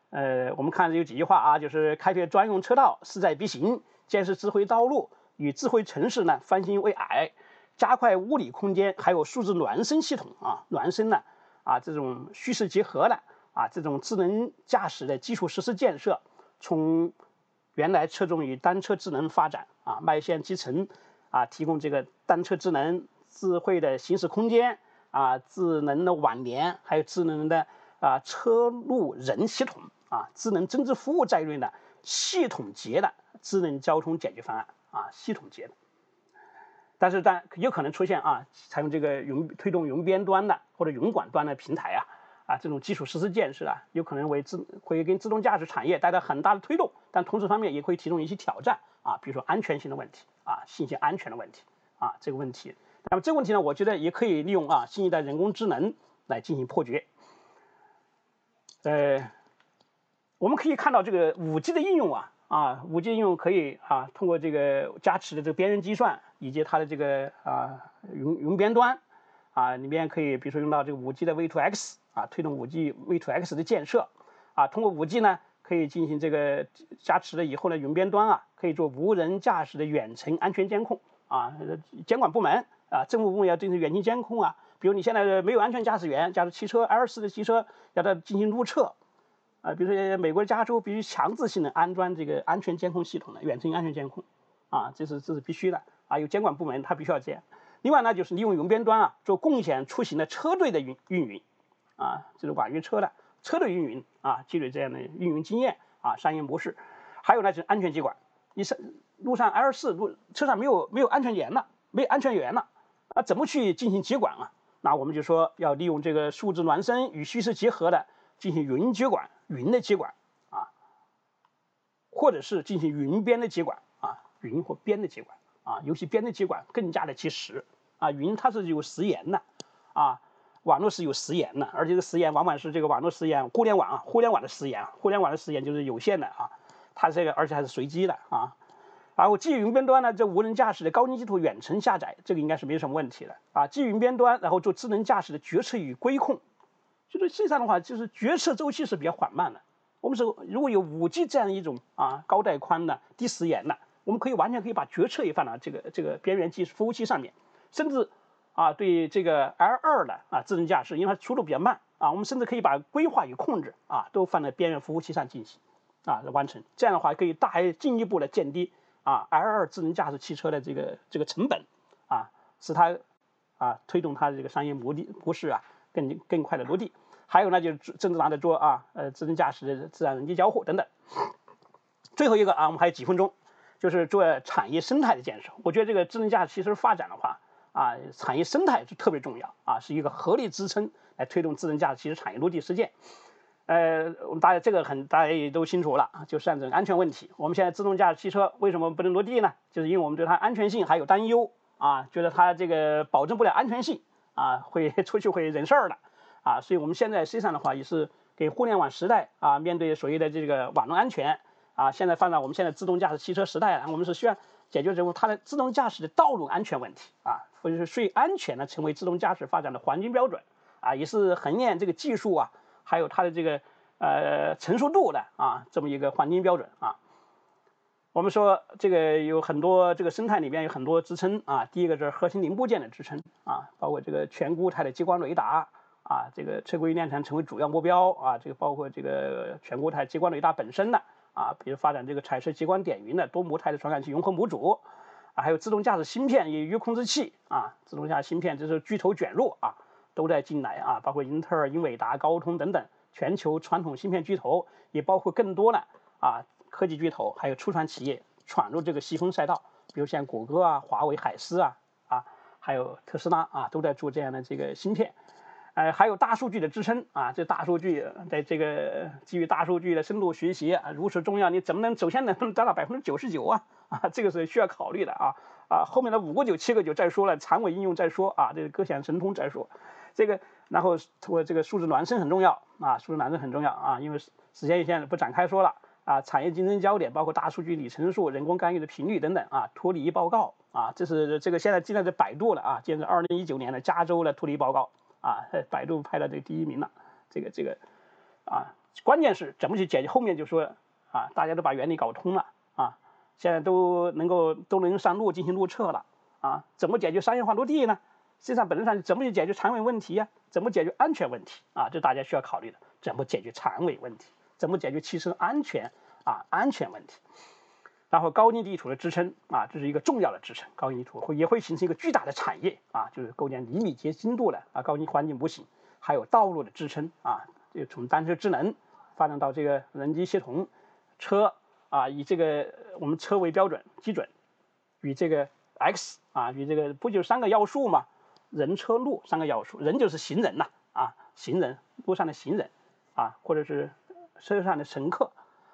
S1: 呃，我们看有几句话啊，就是开辟专用车道，势在必行；建设智慧道路，与智慧城市呢翻新为矮；加快物理空间，还有数字孪生系统啊，孪生呢啊这种虚实结合的啊这种智能驾驶的基础设施建设，从原来侧重于单车智能发展啊，迈向基层啊，提供这个单车智能、智慧的行驶空间啊，智能的网联，还有智能的啊车路人系统。啊，智能增值服务在内的系统级的智能交通解决方案啊，系统级的。但是，但有可能出现啊，采用这个云推动云边端的或者云管端的平台啊，这种基础设施建设啊，有可能为自会跟自动驾驶产业带来很大的推动，但同时方面也会提供一些挑战啊，比如说安全性的问题啊，信息安全的问题啊，这个问题。那么这个问题呢，我觉得也可以利用啊新一代人工智能来进行破局。呃。我们可以看到这个五 G 的应用啊，啊，五 G 应用可以啊，通过这个加持的这个边缘计算以及它的这个啊云云边端啊，里面可以比如说用到这个五 G 的 V2X 啊，推动五 G V2X 的建设。啊，通过五 G 呢可以进行这个加持了以后呢，云边端啊可以做无人驾驶的远程安全监控。啊，监管部门啊，政府部门要进行远程监控啊，比如你现在没有安全驾驶员，假如汽车 L4 的汽车要它进行路测。啊，比如说美国加州必须强制性的安装这个安全监控系统的远程安全监控，啊，这是这是必须的。啊，有监管部门他必须要这样。另外呢，就是利用云边端啊，做共享出行的车队的运运营，啊，就是网约车的车队运营啊，积累这样的运营经验啊，商业模式。还有呢，就是安全接管，你上路上 L 四路车上没有没有安全员了，没有安全员了，啊，怎么去进行接管啊？那我们就说要利用这个数字孪生与虚实结合的进行云接管。云的接管啊，或者是进行云边的接管啊，云或边的接管啊，尤其边的接管更加的及时啊。云它是有时延的啊，网络是有时延的，而且这个时延往往是这个网络时延，互联网啊，互联网的时延啊，互联网的时延就是有限的啊，它这个而且还是随机的啊。然后基于云边端呢，这无人驾驶的高精地图远程下载，这个应该是没什么问题的啊。基于云边端，然后做智能驾驶的决策与规控。就是实际上的话，就是决策周期是比较缓慢的。我们说，如果有五 G 这样一种啊高带宽的低时延的，我们可以完全可以把决策也放到这个这个边缘技术服务器上面，甚至啊对这个 L 二的啊智能驾驶，因为它速度比较慢啊，我们甚至可以把规划与控制啊都放在边缘服务器上进行啊完成。这样的话可以大进一步的降低啊 L 二智能驾驶汽车的这个这个成本啊，使它啊推动它的这个商业模的模式啊。更更快的落地，还有呢，就是正正拿着做啊，呃，智能驾驶的自然人机交互等等。最后一个啊，我们还有几分钟，就是做产业生态的建设。我觉得这个智能驾驶其实发展的话啊，产业生态是特别重要啊，是一个合力支撑来推动智能驾驶汽车产业落地实践。呃，我们大家这个很大家也都清楚了，就是这个安全问题。我们现在自动驾驶汽车为什么不能落地呢？就是因为我们对它安全性还有担忧啊，觉得它这个保证不了安全性。啊，会出去会惹事儿的，啊，所以我们现在实际上的话也是给互联网时代啊，面对所谓的这个网络安全啊，现在放到我们现在自动驾驶汽车时代，我们是需要解决这个它的自动驾驶的道路安全问题啊，或者是最安全的成为自动驾驶发展的黄金标准啊，也是衡量这个技术啊，还有它的这个呃成熟度的啊，这么一个黄金标准啊。我们说这个有很多这个生态里面有很多支撑啊，第一个是核心零部件的支撑啊，包括这个全固态的激光雷达啊，这个车规量产成为主要目标啊，这个包括这个全固态激光雷达本身的啊，比如发展这个彩色激光点云的多模态的传感器融合模组还有自动驾驶芯片、语音控制器啊，自动驾驶芯片这是巨头卷入啊，都在进来啊，包括英特尔、英伟达、高通等等全球传统芯片巨头，也包括更多的啊。科技巨头还有初创企业闯入这个细分赛道，比如像谷歌啊、华为、海思啊啊，还有特斯拉啊，都在做这样的这个芯片。呃，还有大数据的支撑啊，这大数据在这个基于大数据的深度学习啊如此重要，你怎么能首先能达到百分之九十九啊？啊，这个是需要考虑的啊啊，后面的五个九、七个九再说了，长尾应用再说啊，这个各显神通再说。这个然后通过这个数字孪生很重要啊，数字孪生很重要啊，因为时间有限不展开说了。啊，产业竞争焦点包括大数据里程数、人工干预的频率等等啊，脱离报告啊，这是这个现在现在在百度了啊，现在二零一九年的加州的脱离报告啊，百度排了这第一名了，这个这个啊，关键是怎么去解决？后面就说啊，大家都把原理搞通了，现在都能够都能上路进行路测了啊，怎么解决商业化落地呢？实际上本质上怎么去解决长尾问题呀？怎么解决安全问题啊？这大家需要考虑的，怎么解决长尾问题？怎么解决汽车安全啊安全问题？然后高精地图的支撑啊，这是一个重要的支撑。高精地图会也会形成一个巨大的产业啊，就是构建厘米级精度的啊高精环境模型，还有道路的支撑啊，就从单车智能发展到这个人机协同车啊，以这个我们车为标准基准，与这个 X 啊，与这个不就三个要素嘛？人车路三个要素，人就是行人呐啊，行人路上的行人啊，或者是。车上的乘客，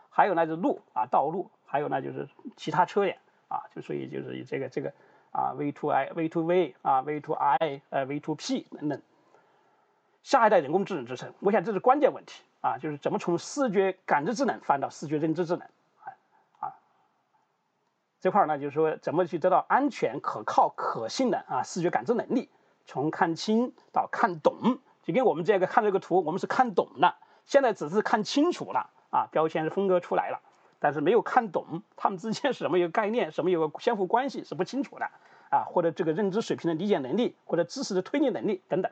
S1: 还有呢就路啊道路，还有呢就是其他车辆啊，就所以就是以这个这个啊 V to I V to V 啊 V to I 呃 V to P 等等，下一代人工智能支撑，我想这是关键问题啊，就是怎么从视觉感知智能翻到视觉认知智能这块呢就是说怎么去得到安全可靠可信的啊视觉感知能力，从看清到看懂，就跟我们这个看这个图，我们是看懂了。现在只是看清楚了啊，标签是分割出来了，但是没有看懂它们之间是 什么一个概念，什么有个相互关系是不清楚的啊，或者这个认知水平的理解能力，或者知识的推理能力等等。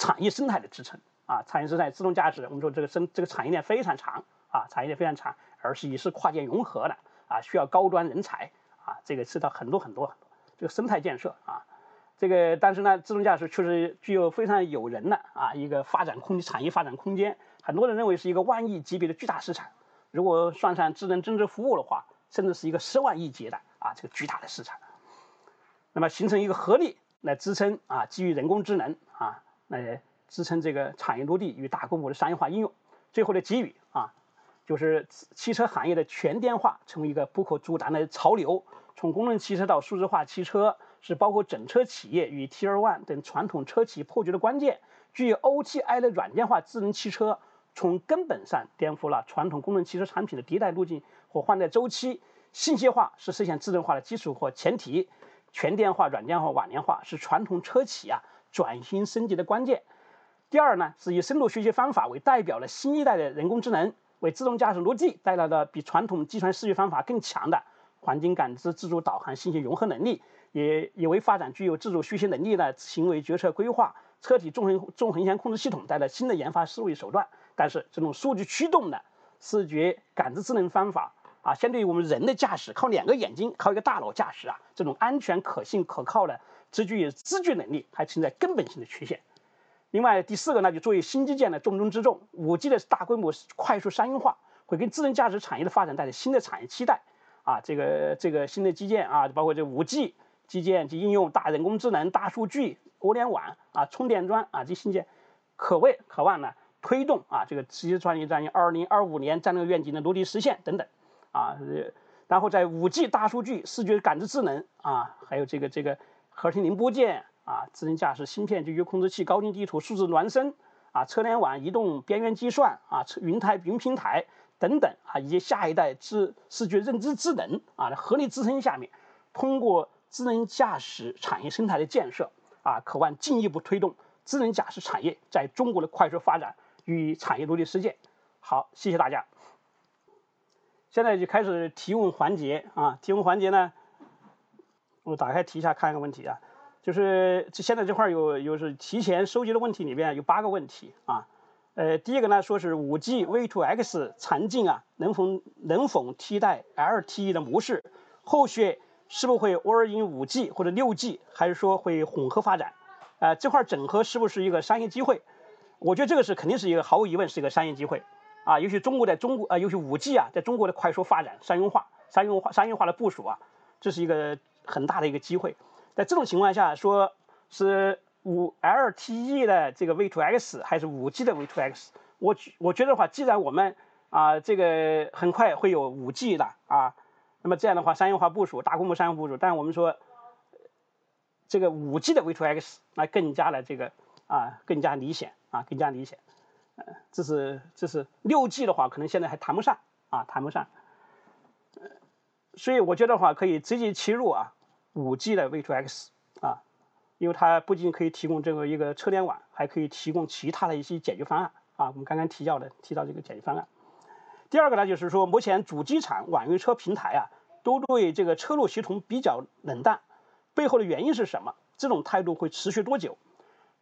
S1: 产业生态的支撑啊，产业生态自动驾驶，我们说这个生这个产业链非常长啊，产业链非常长，而且也是跨界融合的啊，需要高端人才啊，这个知道很多很多很多这个生态建设啊。这个，但是呢，自动驾驶确实具有非常有人的啊一个发展空产业发展空间。很多人认为是一个万亿级别的巨大市场，如果算上智能增值服务的话，甚至是一个十万亿级的啊这个巨大的市场。那么形成一个合力来支撑啊基于人工智能啊来支撑这个产业落地与大规模的商业化应用。最后的给予，就是汽车行业的全电化成为一个不可阻挡的潮流，从功能汽车到数字化汽车。是包括整车企业与 Tier One 等传统车企破局的关键。具有 OTI 的软件化智能汽车，从根本上颠覆了传统功能汽车产品的迭代路径或换代周期。信息化是实现智能化的基础或前提。全电化、软件化、网联化是传统车企啊转型升级的关键。第二呢，是以深度学习方法为代表的新一代的人工智能，为自动驾驶逻辑带来了比传统计算视觉方法更强的环境感知、自主导航、信息融合能力。也也为发展具有自主学习能力的行为决策规划、车体纵横纵横线控制系统带来新的研发思维手段。但是，这种数据驱动的视觉感知智能方法啊，相对于我们人的驾驶，靠两个眼睛、靠一个大脑驾驶啊，这种安全、可信、可靠的、具有知觉能力，还存在根本性的缺陷。另外，第四个呢，就作为新基建的重中之重，5G 的大规模快速商用化，会给智能驾驶产业的发展带来新的产业期待啊。这个这个新的基建啊，包括这 5G。基建及应用大人工智能、大数据、物联网啊，充电桩啊，这新建，可谓渴望呢推动啊这个汽车创业战役二零二五年战略愿景的落地实现等等啊，然后在五 G、大数据、视觉感知智能啊，还有这个这个核心零部件啊、智能驾驶芯片、就域控制器、高精地图、数字孪生啊、车联网、移动边缘计算啊、云台云平台等等啊，以及下一代智视觉认知智能啊的合力支撑下面，通过。智能驾驶产业生态的建设啊，渴望进一步推动智能驾驶产业在中国的快速发展与产业落地实践。好，谢谢大家。现在就开始提问环节啊，提问环节呢，我打开提一下看一个问题啊，就是现在这块有有是提前收集的问题里面有八个问题啊，呃，第一个呢说是五 G V2X 场景啊，能否能否替代 LTE 的模式？后续。是不是会 all in 五 G 或者六 G，还是说会混合发展？呃，这块整合是不是一个商业机会？我觉得这个是肯定是一个毫无疑问是一个商业机会啊！尤其中国在中国啊，尤其五 G 啊，在中国的快速发展、商用化、商用化、商业化的部署啊，这是一个很大的一个机会。在这种情况下，说是五 LTE 的这个 V2X 还是五 G 的 V2X，我我觉得的话，既然我们啊这个很快会有五 G 的啊。那么这样的话，商业化部署、大规模商业部署，但我们说，这个五 G 的 V2X 那更加的这个啊更加理想啊更加理想。呃，这是这是六 G 的话，可能现在还谈不上啊，谈不上。所以我觉得话可以直接切入啊，五 G 的 V2X 啊，因为它不仅可以提供这个一个车联网，还可以提供其他的一些解决方案啊。我们刚刚提到的提到这个解决方案。第二个呢，就是说目前主机厂、网约车平台啊，都对这个车路协同比较冷淡，背后的原因是什么？这种态度会持续多久？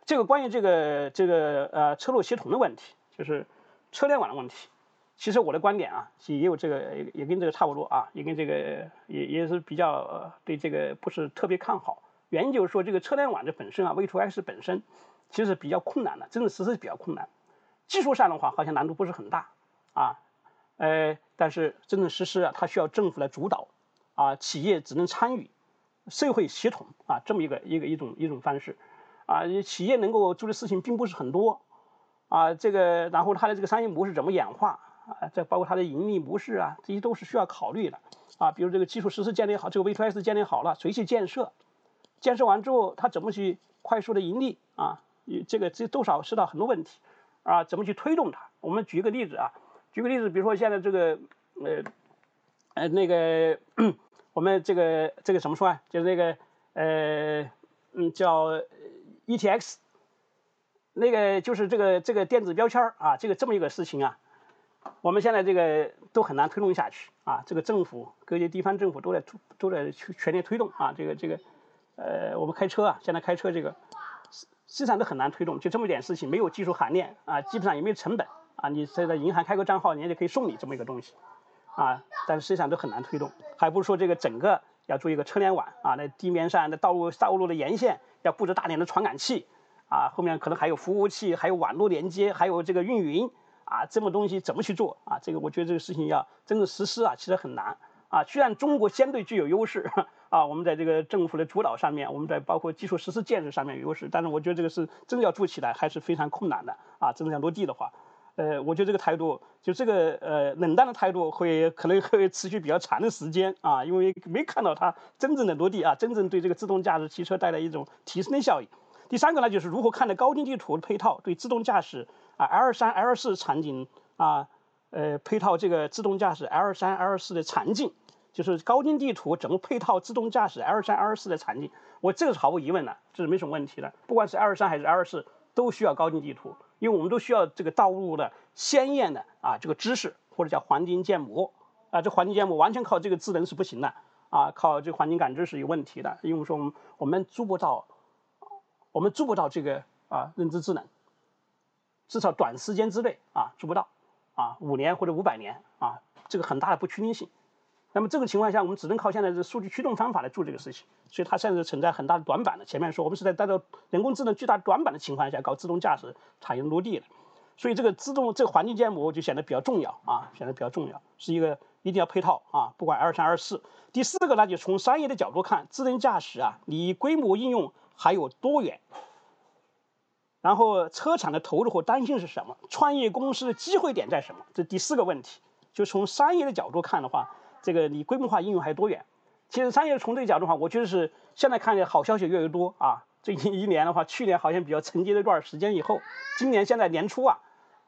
S1: 这个关于这个这个呃车路协同的问题，就是车联网的问题。其实我的观点啊，也有这个也也跟这个差不多啊，也跟这个也也是比较对这个不是特别看好。原因就是说这个车联网这本身啊，V2X 本身其实比较困难的，真正实施比较困难。技术上的话好像难度不是很大啊，呃，但是真正实施啊，它需要政府来主导啊，企业只能参与，社会协同啊，这么一个一个一种一种方式。啊，企业能够做的事情并不是很多，啊，这个然后它的这个商业模式怎么演化啊，这包括它的盈利模式啊，这些都是需要考虑的啊。比如这个基础设施建立好，这个 V2S 建立好了，谁去建设？建设完之后，它怎么去快速的盈利啊？这个这多少涉及到很多问题啊，怎么去推动它？我们举个例子啊，举个例子，比如说现在这个呃呃那个我们这个这个怎么说啊？就是那个呃嗯叫。E T X，那个就是这个这个电子标签啊，这个这么一个事情啊，我们现在这个都很难推动下去啊。这个政府各级地方政府都在都在全力推动啊。这个这个呃，我们开车啊，现在开车这个实际上都很难推动，就这么一点事情，没有技术含量啊，基本上也没有成本啊。你在银行开个账号，人家就可以送你这么一个东西啊，但是实际上都很难推动，还不如说这个整个要做一个车联网啊，那地面上的道路道路的沿线。要布置大量的传感器，啊，后面可能还有服务器，还有网络连接，还有这个运营，啊，这么东西怎么去做啊？这个我觉得这个事情要真正实施啊，其实很难啊。虽然中国相对具有优势 啊，我们在这个政府的主导上面，我们在包括基础设施建设上面有优势，但是我觉得这个是真的要做起来还是非常困难的啊。真正要落地的话。呃，我觉得这个态度，就这个呃冷淡的态度，会可能会持续比较长的时间啊，因为没看到它真正的落地啊，真正对这个自动驾驶汽车带来一种提升的效益。第三个呢，就是如何看待高精地图的配套对自动驾驶啊 L 三 L 四场景啊，呃配套这个自动驾驶 L 三 L 四的场景，就是高精地图怎么配套自动驾驶 L 三 L 四的场景，我这个是毫无疑问的，这是没什么问题的，不管是 L 三还是 L 四，都需要高精地图。因为我们都需要这个道路的鲜艳的啊这个知识或者叫环境建模啊，这环境建模完全靠这个智能是不行的啊，靠这环境感知是有问题的。因为说我们我们做不到，我们做不到这个啊认知智能，至少短时间之内啊做不到啊五年或者五百年啊这个很大的不确定性。那么这个情况下，我们只能靠现在的数据驱动方法来做这个事情，所以它现在存在很大的短板的。前面说我们是在带着人工智能巨大短板的情况下搞自动驾驶产业落地的，所以这个自动这个环境建模就显得比较重要啊，显得比较重要，是一个一定要配套啊，不管二三二四。第四个呢，就从商业的角度看，智能驾驶啊，离规模应用还有多远？然后车厂的投入和担心是什么？创业公司的机会点在什么？这第四个问题，就从商业的角度看的话。这个离规模化应用还有多远？其实商业从这个角度的话，我觉得是现在看见好消息越来越多啊。最近一年的话，去年好像比较沉寂了一段时间以后，今年现在年初啊，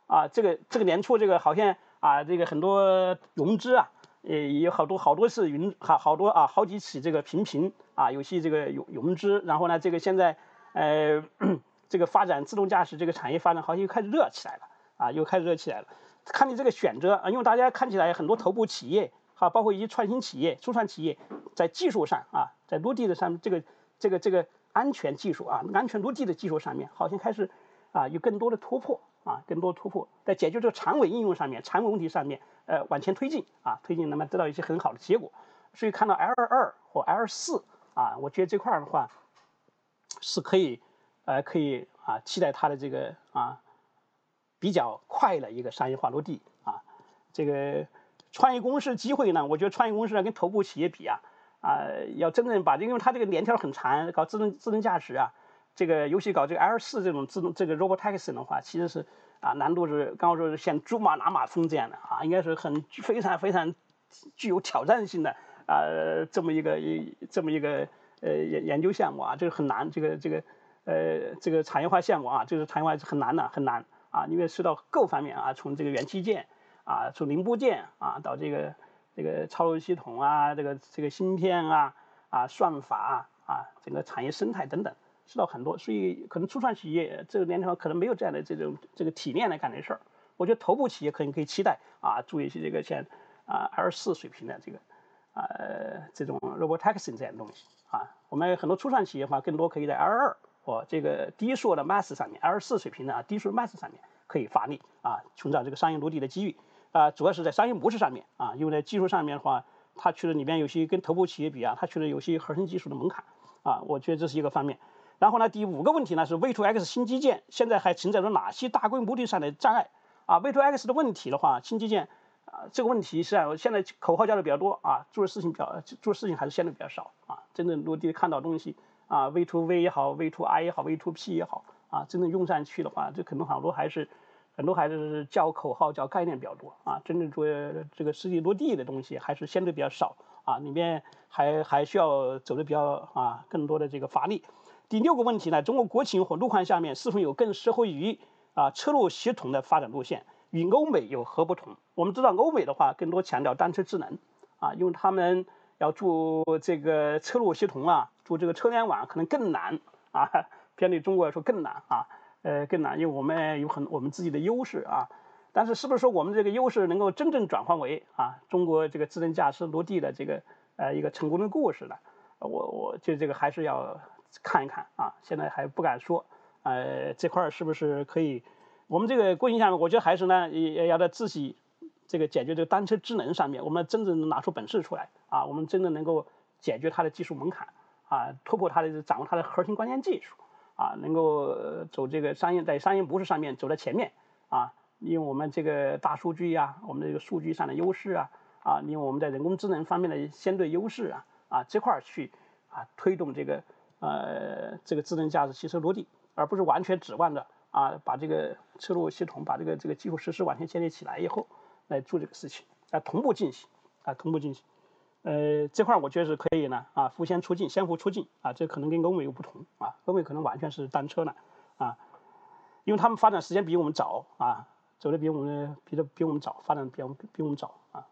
S1: 啊这个这个年初这个好像啊这个很多融资啊，也有好多好多次云好好多啊好几起这个频频啊有些这个融融资，然后呢这个现在呃这个发展自动驾驶这个产业发展好像又开始热起来了啊又开始热起来了。看你这个选择啊，因为大家看起来很多头部企业。啊，包括一些创新企业、初创企业，在技术上啊，在落地的上，这个、这个、这个安全技术啊，安全落地的技术上面，好像开始啊有更多的突破啊，更多突破，在解决这个长尾应用上面、长尾问题上面，呃，往前推进啊，推进，那么得到一些很好的结果。所以看到 L 二或 L 四啊，我觉得这块的话是可以，呃，可以啊，期待它的这个啊比较快的一个商业化落地啊，这个。创业公司机会呢？我觉得创业公司呢跟头部企业比啊，啊，要真正把，因为它这个链条很长，搞智能智能驾驶啊，这个尤其搞这个 L 四这种自动这个 robotaxi 的话，其实是啊难度是刚刚说是像珠穆朗玛峰这样的啊，应该是很非常非常具有挑战性的啊这么一个一这么一个呃研研究项目啊，这个很难，这个这个呃这个产业化项目啊，这个产业化是很难的，很难啊，因为涉及到各方面啊，从这个元器件啊，从零部件啊，到这个这个操作系统啊，这个这个芯片啊啊，算法啊，整个产业生态等等，涉及到很多，所以可能初创企业这个年头可能没有这样的这种这个体验来干这事儿。我觉得头部企业可能可以期待啊，做一些这个像啊 L 四水平的这个呃这种 robotaxi 这样的东西啊。我们很多初创企业的话，更多可以在 L 二我这个低速的 Mass 上面，L 四水平的啊低速 Mass 上面可以发力啊，寻找这个商业落地的机遇啊。主要是在商业模式上面啊，因为在技术上面的话，它去了里面有些跟头部企业比啊，它去了有些核心技术的门槛啊，我觉得这是一个方面。然后呢，第五个问题呢是 V2X 新基建现在还存在着哪些大规模的上的障碍？啊，V2X 的问题的话，新基建啊，这个问题实际上现在口号叫的比较多啊，做的事情比较做的事情还是相对比较少啊。真正落地看到东西啊，V to V 也好，V to I 也好，V to P 也好啊，真正用上去的话，这可能好多还是很多还是叫口号、叫概念比较多啊。真正做这个实际落地的东西还是相对比较少啊，里面还还需要走的比较啊更多的这个发力。第六个问题呢，中国国情和路况下面是否有更适合于啊，车路协同的发展路线与欧美有何不同？我们知道欧美的话更多强调单车智能，啊，因为他们要做这个车路协同啊，做这个车联网可能更难啊，相对中国来说更难啊，呃，更难，因为我们有很我们自己的优势啊。但是是不是说我们这个优势能够真正转换为啊中国这个智能驾驶落地的这个呃一个成功的故事呢？我我就这个还是要看一看啊，现在还不敢说。呃，这块儿是不是可以？我们这个国情下面，我觉得还是呢，也要在自己这个解决这个单车智能上面，我们真正能拿出本事出来啊，我们真正能够解决它的技术门槛啊，突破它的掌握它的核心关键技术啊，能够走这个商业在商业模式上面走在前面啊，利用我们这个大数据呀，我们这个数据上的优势啊啊，利用我们在人工智能方面的相对优势啊啊这块儿去啊推动这个呃这个智能驾驶汽车落地。而不是完全指望着啊，把这个车路系统、把这个这个基础设施完全建立起来以后来做这个事情，啊，同步进行，啊，同步进行，呃，这块我觉得是可以呢，啊，互相促进，相互促进，啊，这可能跟欧美又不同，啊，欧美可能完全是单车呢，啊，因为他们发展时间比我们早，啊，走的比我们比的比我们早，发展比我们比我们早，啊。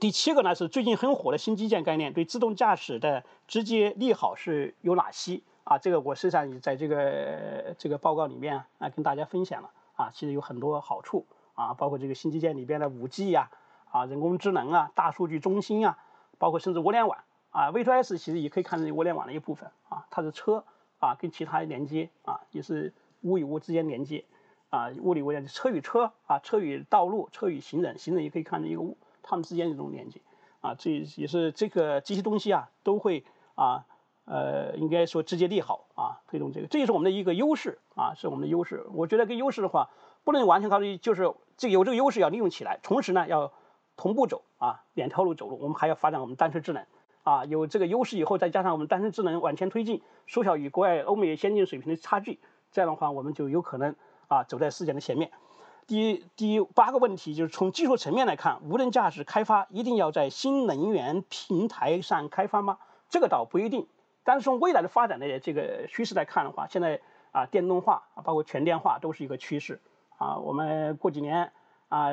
S1: 第七个呢是最近很火的新基建概念，对自动驾驶的直接利好是有哪些？啊，这个我实际上也在这个这个报告里面啊，跟大家分享了啊，其实有很多好处啊，包括这个新基建里边的五 G 呀，啊，人工智能啊，大数据中心啊，包括甚至物联网啊，V2S 其实也可以看成物联网的一部分啊，它是车啊跟其他连接啊，也是物与物之间连接啊，物理物联车与车啊，车与道路，车与行人，行人也可以看成一个物，它们之间的一种连接啊，这也是这个这些东西啊都会啊。呃，应该说直接利好啊，推动这个，这也是我们的一个优势啊，是我们的优势。我觉得跟优势的话，不能完全靠于就是这有这个优势要利用起来，同时呢要同步走啊，两条路走路，我们还要发展我们单车智能啊，有这个优势以后，再加上我们单车智能往前推进，缩小与国外欧美先进水平的差距，这样的话我们就有可能啊走在世界的前面。第第八个问题就是从技术层面来看，无人驾驶开发一定要在新能源平台上开发吗？这个倒不一定。但是从未来的发展的这个趋势来看的话，现在啊电动化啊包括全电化都是一个趋势啊。我们过几年啊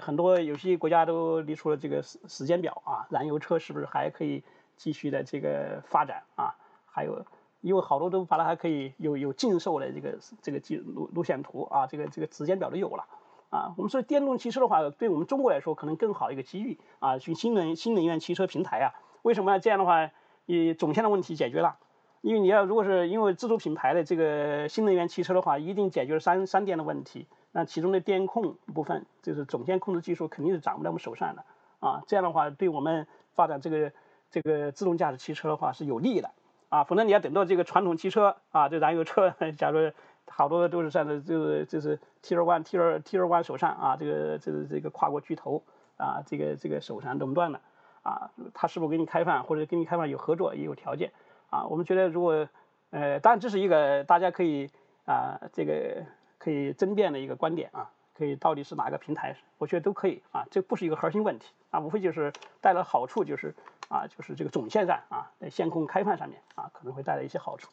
S1: 很多有些国家都立出了这个时时间表啊，燃油车是不是还可以继续的这个发展啊？还有因为好多都把它还可以有有禁售的这个这个路路线图啊，这个这个时间表都有了啊。我们说电动汽车的话，对我们中国来说可能更好一个机遇啊，去新能新能源汽车平台啊。为什么呢？这样的话。你总线的问题解决了，因为你要如果是因为自主品牌的这个新能源汽车的话，一定解决了三三电的问题。那其中的电控部分，就是总线控制技术肯定是掌握在我们手上的啊。这样的话，对我们发展这个这个自动驾驶汽车的话是有利的啊。否则你要等到这个传统汽车啊，这燃油车，假如好多都是在这就是就是 T 二 one T 二 T 二 one 手上啊，这个这个这个跨国巨头啊，这个这个手上垄断的。啊，他是否给你开放，或者跟你开放有合作也有条件啊？我们觉得如果，呃，当然这是一个大家可以啊，这个可以争辩的一个观点啊，可以到底是哪个平台，我觉得都可以啊，这不是一个核心问题啊，无非就是带来好处就是啊，就是这个总线上啊，在线控开放上面啊，可能会带来一些好处，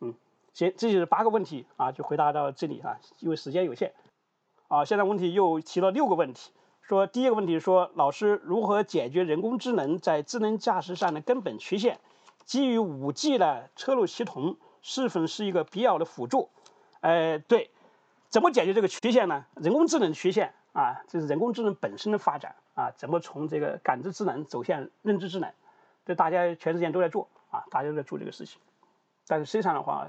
S1: 嗯。行，这就是八个问题啊，就回答到这里啊，因为时间有限。啊，现在问题又提了六个问题，说第一个问题说，老师如何解决人工智能在智能驾驶上的根本缺陷？基于五 G 的车路协同是否是一个必要的辅助？呃，对，怎么解决这个缺陷呢？人工智能缺陷啊，这是人工智能本身的发展啊，怎么从这个感知智能走向认知智能？这大家全世界都在做啊，大家都在做这个事情。但是实际上的话，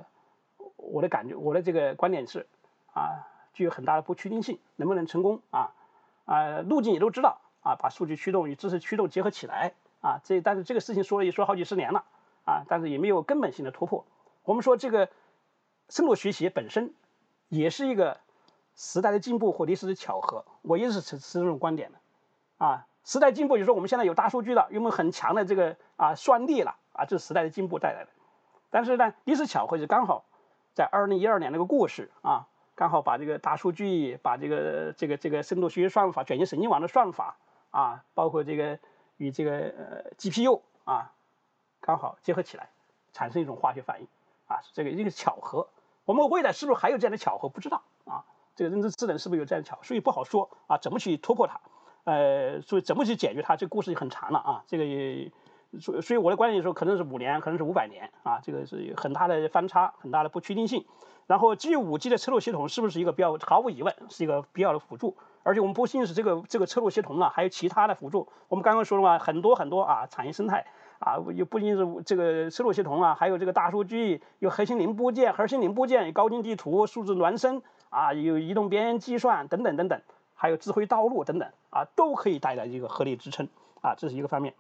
S1: 我的感觉，我的这个观点是啊。具有很大的不确定性，能不能成功啊？啊，路径也都知道啊，把数据驱动与知识驱动结合起来啊，这但是这个事情说了也说好几十年了啊，但是也没有根本性的突破。我们说这个深度学习本身也是一个时代的进步或历史的巧合，我一直是持持这种观点的啊。时代进步就是说我们现在有大数据了，有没有很强的这个啊算力了啊？这是时代的进步带来的。但是呢，历史巧合就刚好在二零一二年那个故事啊。刚好把这个大数据，把这个这个这个深度学习算法、卷积神经网的算法啊，包括这个与这个呃 GPU 啊，刚好结合起来，产生一种化学反应啊，这个一个巧合。我们未来是不是还有这样的巧合？不知道啊。这个认知智能是不是有这样的巧？所以不好说啊。怎么去突破它？呃，所以怎么去解决它？这个故事就很长了啊。这个也，所所以我的观点就说，可能是五年，可能是五百年啊。这个是很大的翻差，很大的不确定性。然后基于五 G 的车路系统是不是一个比较毫无疑问是一个必要的辅助？而且我们不仅是这个这个车路系统啊，还有其他的辅助。我们刚刚说了嘛，很多很多啊，产业生态啊，又不仅是这个车路系统啊，还有这个大数据，有核心零部件，核心零部件高精地图、数字孪生啊，有移动边缘计算等等等等，还有智慧道路等等啊，都可以带来一个合理支撑啊，这是一个方面。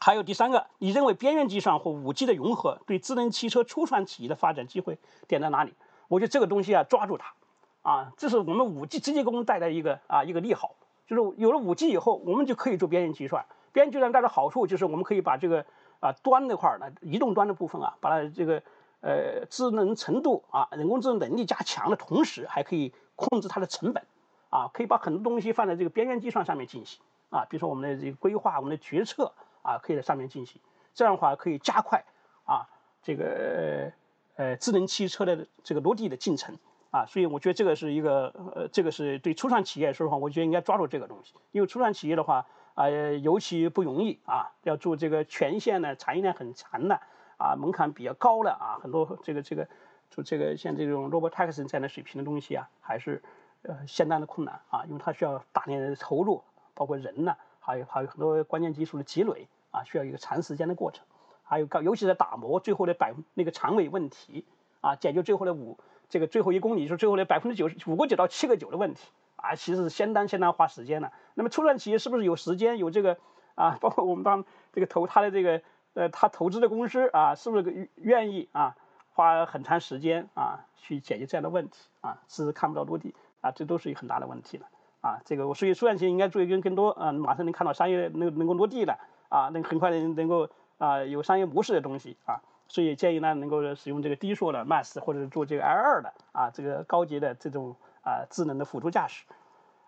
S1: 还有第三个，你认为边缘计算或五 G 的融合对智能汽车初创企业的发展机会点在哪里？我觉得这个东西啊，抓住它，啊，这是我们五 G 直接给我们带来一个啊一个利好，就是有了五 G 以后，我们就可以做边缘计算。边缘计算带来好处就是我们可以把这个啊端那块儿呢，移动端的部分啊，把它这个呃智能程度啊，人工智能能力加强的同时，还可以控制它的成本，啊，可以把很多东西放在这个边缘计算上面进行，啊，比如说我们的这个规划，我们的决策。啊，可以在上面进行，这样的话可以加快啊这个呃智能汽车的这个落地的进程啊，所以我觉得这个是一个呃这个是对初创企业来说实话，我觉得应该抓住这个东西，因为初创企业的话啊尤其不容易啊，要做这个全线呢产业链很长的啊门槛比较高的啊很多这个这个做这个像这种 robotaxi 这样的水平的东西啊，还是呃相当的困难啊，因为它需要大量的投入，包括人呢。还有还有很多关键技术的积累啊，需要一个长时间的过程。还有高，尤其是打磨最后的百那个长尾问题啊，解决最后的五这个最后一公里，就是最后的百分之九十五个九到七个九的问题啊，其实是相当相当花时间的。那么初创企业是不是有时间有这个啊？包括我们当这个投他的这个呃他投资的公司啊，是不是愿意啊花很长时间啊去解决这样的问题啊？是看不到落地啊，这都是一个很大的问题了。啊，这个我所以初创企业应该做一个更多，啊，马上能看到商业能能够落地的，啊，能很快能能够啊有商业模式的东西啊，所以建议呢能够使用这个低速的 MAS 或者是做这个 L2 的啊这个高级的这种啊智能的辅助驾驶，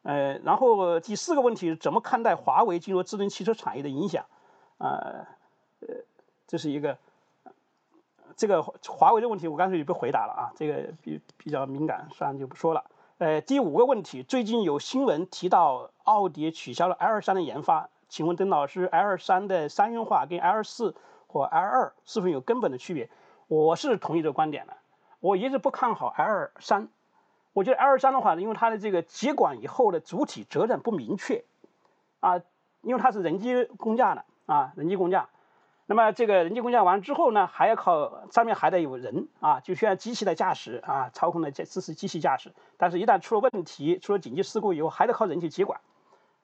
S1: 呃，然后第四个问题怎么看待华为进入智能汽车产业的影响？啊，呃，这是一个这个华为的问题，我刚才也不回答了啊，这个比比较敏感，算了就不说了。呃，第五个问题，最近有新闻提到奥迪取消了 L 三的研发，请问邓老师，L 三的三元化跟 L 四或 L 二是否有根本的区别？我是同意这个观点的，我一直不看好 L 三，我觉得 L 三的话，因为它的这个接管以后的主体责任不明确，啊，因为它是人机共驾的啊，人机共驾。那么这个人机共驾完之后呢，还要靠上面还得有人啊，就需要机器的驾驶啊，操控的这支持机器驾驶。但是，一旦出了问题，出了紧急事故以后，还得靠人去接管。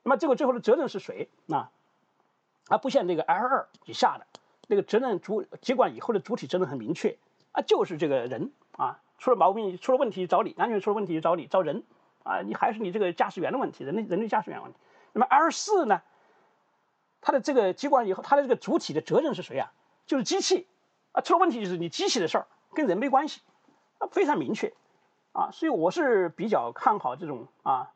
S1: 那么，这个最后的责任是谁啊？而不像那个 L 二以下的那个责任主接管以后的主体责任很明确啊，就是这个人啊，出了毛病、出了问题找你，安全出了问题找你找人啊，你还是你这个驾驶员的问题，人类人类驾驶员问题。那么 L 四呢？它的这个接管以后，它的这个主体的责任是谁啊？就是机器啊，出了问题就是你机器的事儿，跟人没关系，啊，非常明确，啊，所以我是比较看好这种啊，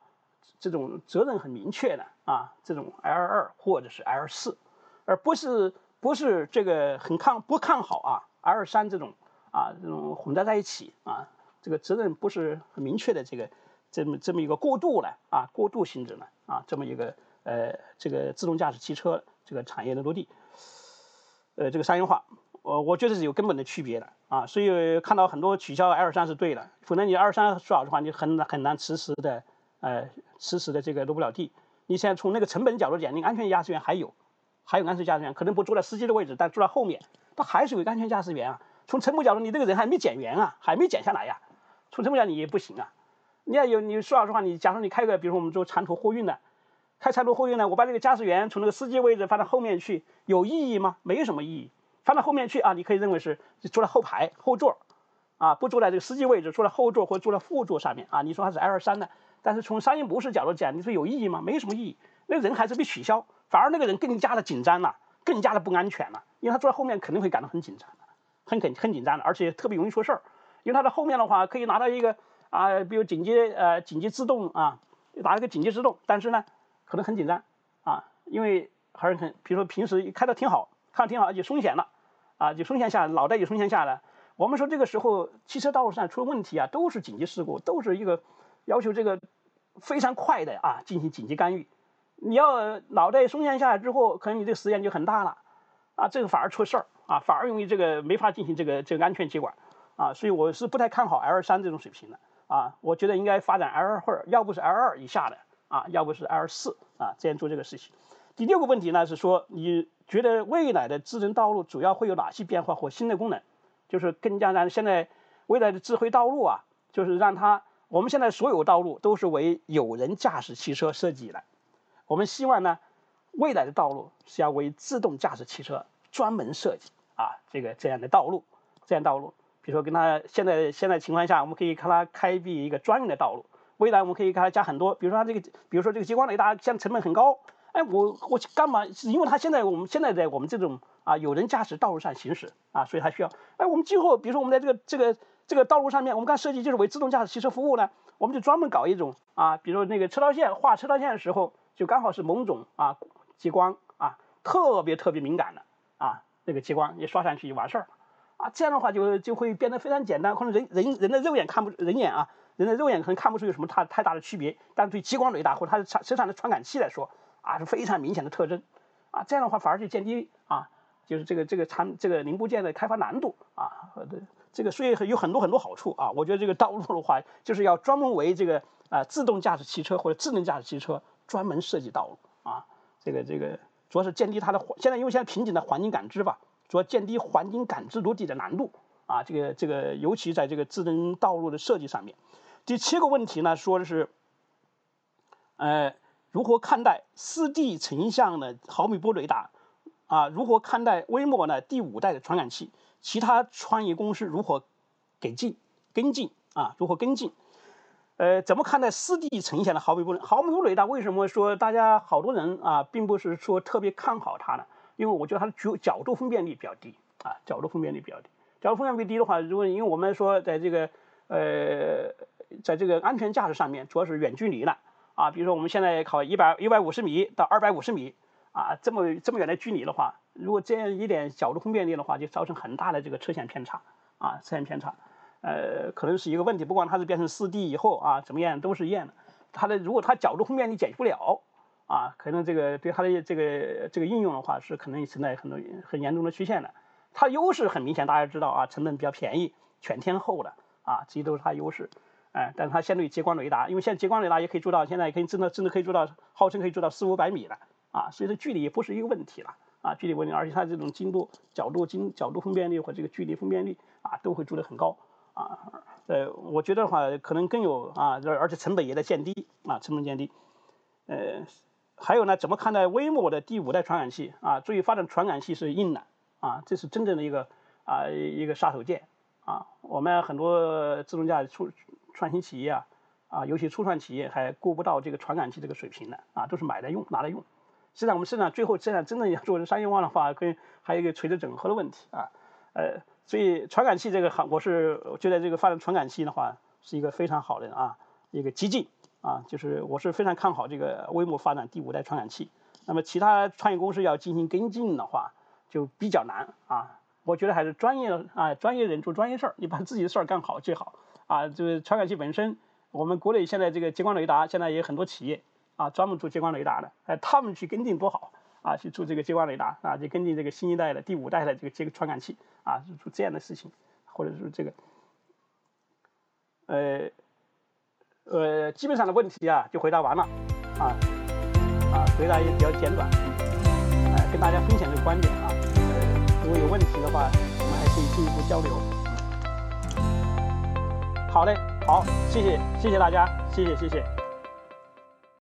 S1: 这种责任很明确的啊，这种 L 二或者是 L 四，而不是不是这个很看不看好啊 L 三这种啊这种混杂在一起啊，这个责任不是很明确的这个这么这么一个过渡了啊过渡性质了啊这么一个呃这个自动驾驶汽车这个产业的落地，呃这个商业化，我我觉得是有根本的区别的啊，所以看到很多取消 L 三是对的，否则你 L 三说老实话你很很难迟迟的呃迟迟的这个落不了地。你现在从那个成本角度讲，你安全驾驶员还有，还有安全驾驶员可能不坐在司机的位置，但坐在后面，他还是有安全驾驶员啊。从成本角度，你这个人还没减员啊，还没减下来呀。从成本角度你也不行啊。你要有你说老实话，你假如你开个，比如说我们做长途货运的，开长途货运呢，我把这个驾驶员从那个司机位置放到后面去，有意义吗？没有什么意义。放到后面去啊，你可以认为是坐在后排后座，啊，不坐在这个司机位置，坐在后座或坐在副座上面啊。你说他是 L 三的。但是从商业模式角度讲，你说有意义吗？没有什么意义。那人还是被取消，反而那个人更加的紧张了，更加的不安全了，因为他坐在后面肯定会感到很紧张，很很很紧张的，而且特别容易出事儿。因为它的后面的话可以拿到一个啊，比如紧急呃紧急制动啊，拿一个紧急制动，但是呢可能很紧张啊，因为还是很，比如说平时开的挺好，开的挺好就松懈了啊，就松懈下来，脑袋就松懈下来。我们说这个时候汽车道路上出了问题啊，都是紧急事故，都是一个。要求这个非常快的啊进行紧急干预，你要脑袋松懈下来之后，可能你这个时间就很大了，啊，这个反而出事儿啊，反而容易这个没法进行这个这个安全接管啊，所以我是不太看好 L 三这种水平的啊，我觉得应该发展 L 或者要不是 L 二以下的啊，要不是 L 四啊这样做这个事情。第六个问题呢是说，你觉得未来的智能道路主要会有哪些变化或新的功能？就是更加让现在未来的智慧道路啊，就是让它。我们现在所有道路都是为有人驾驶汽车设计的，我们希望呢，未来的道路是要为自动驾驶汽车专门设计啊，这个这样的道路，这样道路，比如说跟他现在现在情况下，我们可以看他开辟一个专用的道路，未来我们可以给他加很多，比如说他这个，比如说这个激光雷达，现在成本很高，哎，我我干嘛？因为他现在我们现在在我们这种啊有人驾驶道路上行驶啊，所以他需要，哎，我们今后比如说我们在这个这个。这个道路上面，我们刚设计就是为自动驾驶汽车服务呢，我们就专门搞一种啊，比如说那个车道线画车道线的时候，就刚好是某种啊激光啊，特别特别敏感的那个激光一刷上去就完事儿了啊，这样的话就就会变得非常简单，可能人人人的肉眼看不人眼啊，人的肉眼可能看不出有什么太太大的区别，但对激光雷达或者它的产生产的传感器来说啊是非常明显的特征啊，这样的话反而就降低啊，就是这个这个产这个零部件的开发难度啊。这个所以有很多很多好处啊！我觉得这个道路的话，就是要专门为这个啊自动驾驶汽车或者智能驾驶汽车专门设计道路啊。这个这个主要是降低它的环，现在因为现在瓶颈的环境感知吧，主要降低环境感知落地的难度啊。这个这个尤其在这个智能道路的设计上面。第七个问题呢，说的是，呃，如何看待四 D 成像的毫米波雷达啊？如何看待微摩呢第五代的传感器？其他创业公司如何给进跟进啊？如何跟进？呃，怎么看待四 D 呈现的毫米波毫米波雷达？为什么说大家好多人啊，并不是说特别看好它呢？因为我觉得它的角角度分辨率比较低啊，角度分辨率比较低。角度分辨率低的话，如果因为我们说在这个呃，在这个安全驾驶上面，主要是远距离了啊。比如说我们现在考一百一百五十米到二百五十米啊，这么这么远的距离的话。如果这样一点角度分辨率的话，就造成很大的这个车线偏差啊，车线偏差，呃，可能是一个问题。不管它是变成四 D 以后啊，怎么样都是一样的。它的如果它角度分辨率解决不了啊，可能这个对它的这个这个应用的话是可能存在很多很严重的缺陷的。它优势很明显，大家知道啊，成本比较便宜，全天候的啊，这些都是它优势。哎，但是它相对于激光雷达，因为现在激光雷达也可以做到，现在可以真的真的可以做到，号称可以做到四五百米了啊，所以这距离也不是一个问题了。啊，距离问题，而且它这种精度、角度、精角度分辨率和这个距离分辨率啊，都会做得很高啊。呃，我觉得的话，可能更有啊，而且成本也在降低啊，成本降低。呃，还有呢，怎么看待微摩的第五代传感器啊？注意，发展传感器是硬的啊，这是真正的一个啊一个杀手锏啊。我们很多自动驾驶初创新企业啊啊，尤其初创企业还顾不到这个传感器这个水平的啊，都是买来用，拿来用。实际上，我们市场最后现在真正要做商业化的话，跟还有一个垂直整合的问题啊，呃，所以传感器这个行，我是觉得这个发展传感器的话，是一个非常好的啊一个激进啊，就是我是非常看好这个微摩发展第五代传感器。那么其他创业公司要进行跟进的话，就比较难啊。我。觉得还是专业啊，专业人做专业事儿，你把自己的事儿干好最好啊。就是传感器本身，我们国内现在这个激光雷达现在也很多企业啊，专门做激光雷达的，哎，他们去跟进多好啊，去做这个激光雷达啊，就跟进这个新一代的第五代的这个这个传感器啊，做这样的事情，或者是这个，呃，呃，基本上的问题啊就回答完了啊，啊，回答也比较简短，哎，跟大家分享这个观点啊。呃如果有问题的话，我们还可以进一步交流。好嘞，好，谢谢，谢谢大家，谢谢，谢谢。